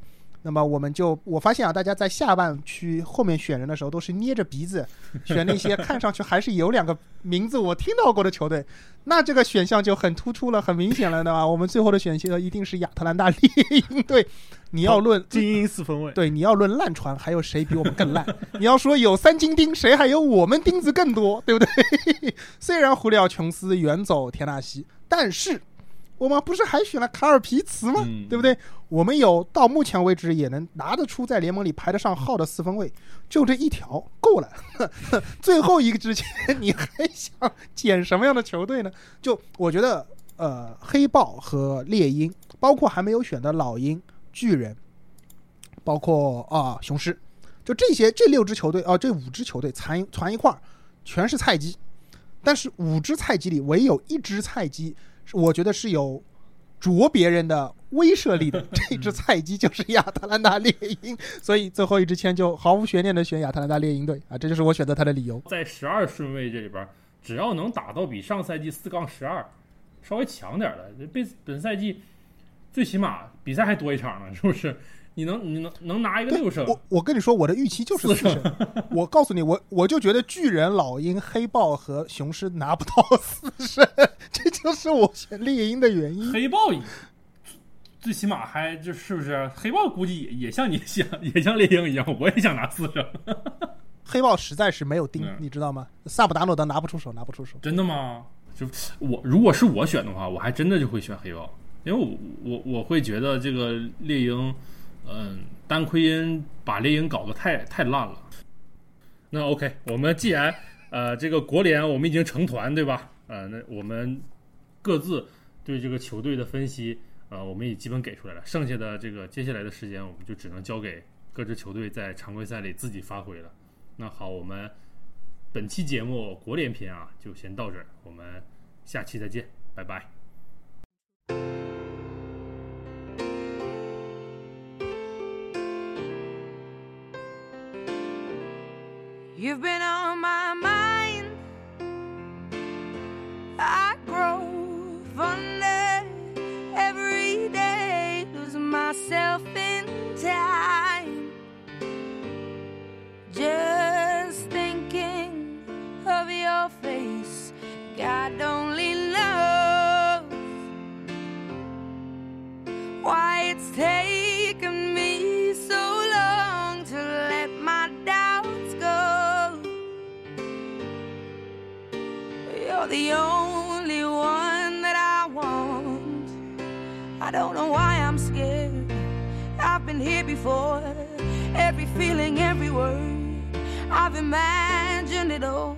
那么我们就我发现啊，大家在下半区后面选人的时候，都是捏着鼻子 选那些看上去还是有两个名字我听到过的球队，那这个选项就很突出了，很明显了，对吧？我们最后的选项一定是亚特兰大猎鹰队。你要论精英四分卫，对，你要论烂船，还有谁比我们更烂？你要说有三金钉，谁还有我们钉子更多，对不对？虽然胡里奥琼斯远走田纳西，但是我们不是还选了卡尔皮茨吗？嗯对不对？我们有到目前为止也能拿得出在联盟里排得上号的四分卫，就这一条够了。最后一个之前，你还想捡什么样的球队呢？就我觉得，呃，黑豹和猎鹰，包括还没有选的老鹰、巨人，包括啊、雄狮，就这些这六支球队啊、这五支球队攒一攒一块儿，全是菜鸡。但是五只菜鸡里，唯有一只菜鸡，是我觉得是有啄别人的威慑力的。这只菜鸡就是亚特兰大猎鹰，所以最后一支签就毫无悬念的选亚特兰大猎鹰队啊，这就是我选择他的理由。在十二顺位这里边儿，只要能打到比上赛季四杠十二稍微强点儿的，这本本赛季最起码比赛还多一场呢，是不是？你能你能能拿一个六胜，我我跟你说，我的预期就是四四胜。我告诉你，我我就觉得巨人、老鹰、黑豹和雄狮拿不到四胜，这就是我选猎鹰的原因。黑豹也最起码还就是不是？黑豹估计也也像你想也像猎鹰一样，我也想拿四胜。黑豹实在是没有钉嗯，你知道吗？萨布达诺德拿不出手，拿不出手。真的吗？就我如果是我选的话，我还真的就会选黑豹，因为我我我会觉得这个猎鹰，嗯，丹奎因把猎鹰搞得太太烂了。那 OK，我们既然呃这个国联我们已经成团对吧？呃，那我们各自对这个球队的分析，呃，我们也基本给出来了。剩下的这个接下来的时间，我们就只能交给各支球队在常规赛里自己发挥了。那好，我们本期节目国联篇啊，就先到这儿，我们下期再见，拜拜。You've been on my mind. I grow fonder every day, lose myself in time. Just thinking of your face, God only. the only one that I want. I don't know why I'm scared. I've been here before. Every feeling, every word, I've imagined it all.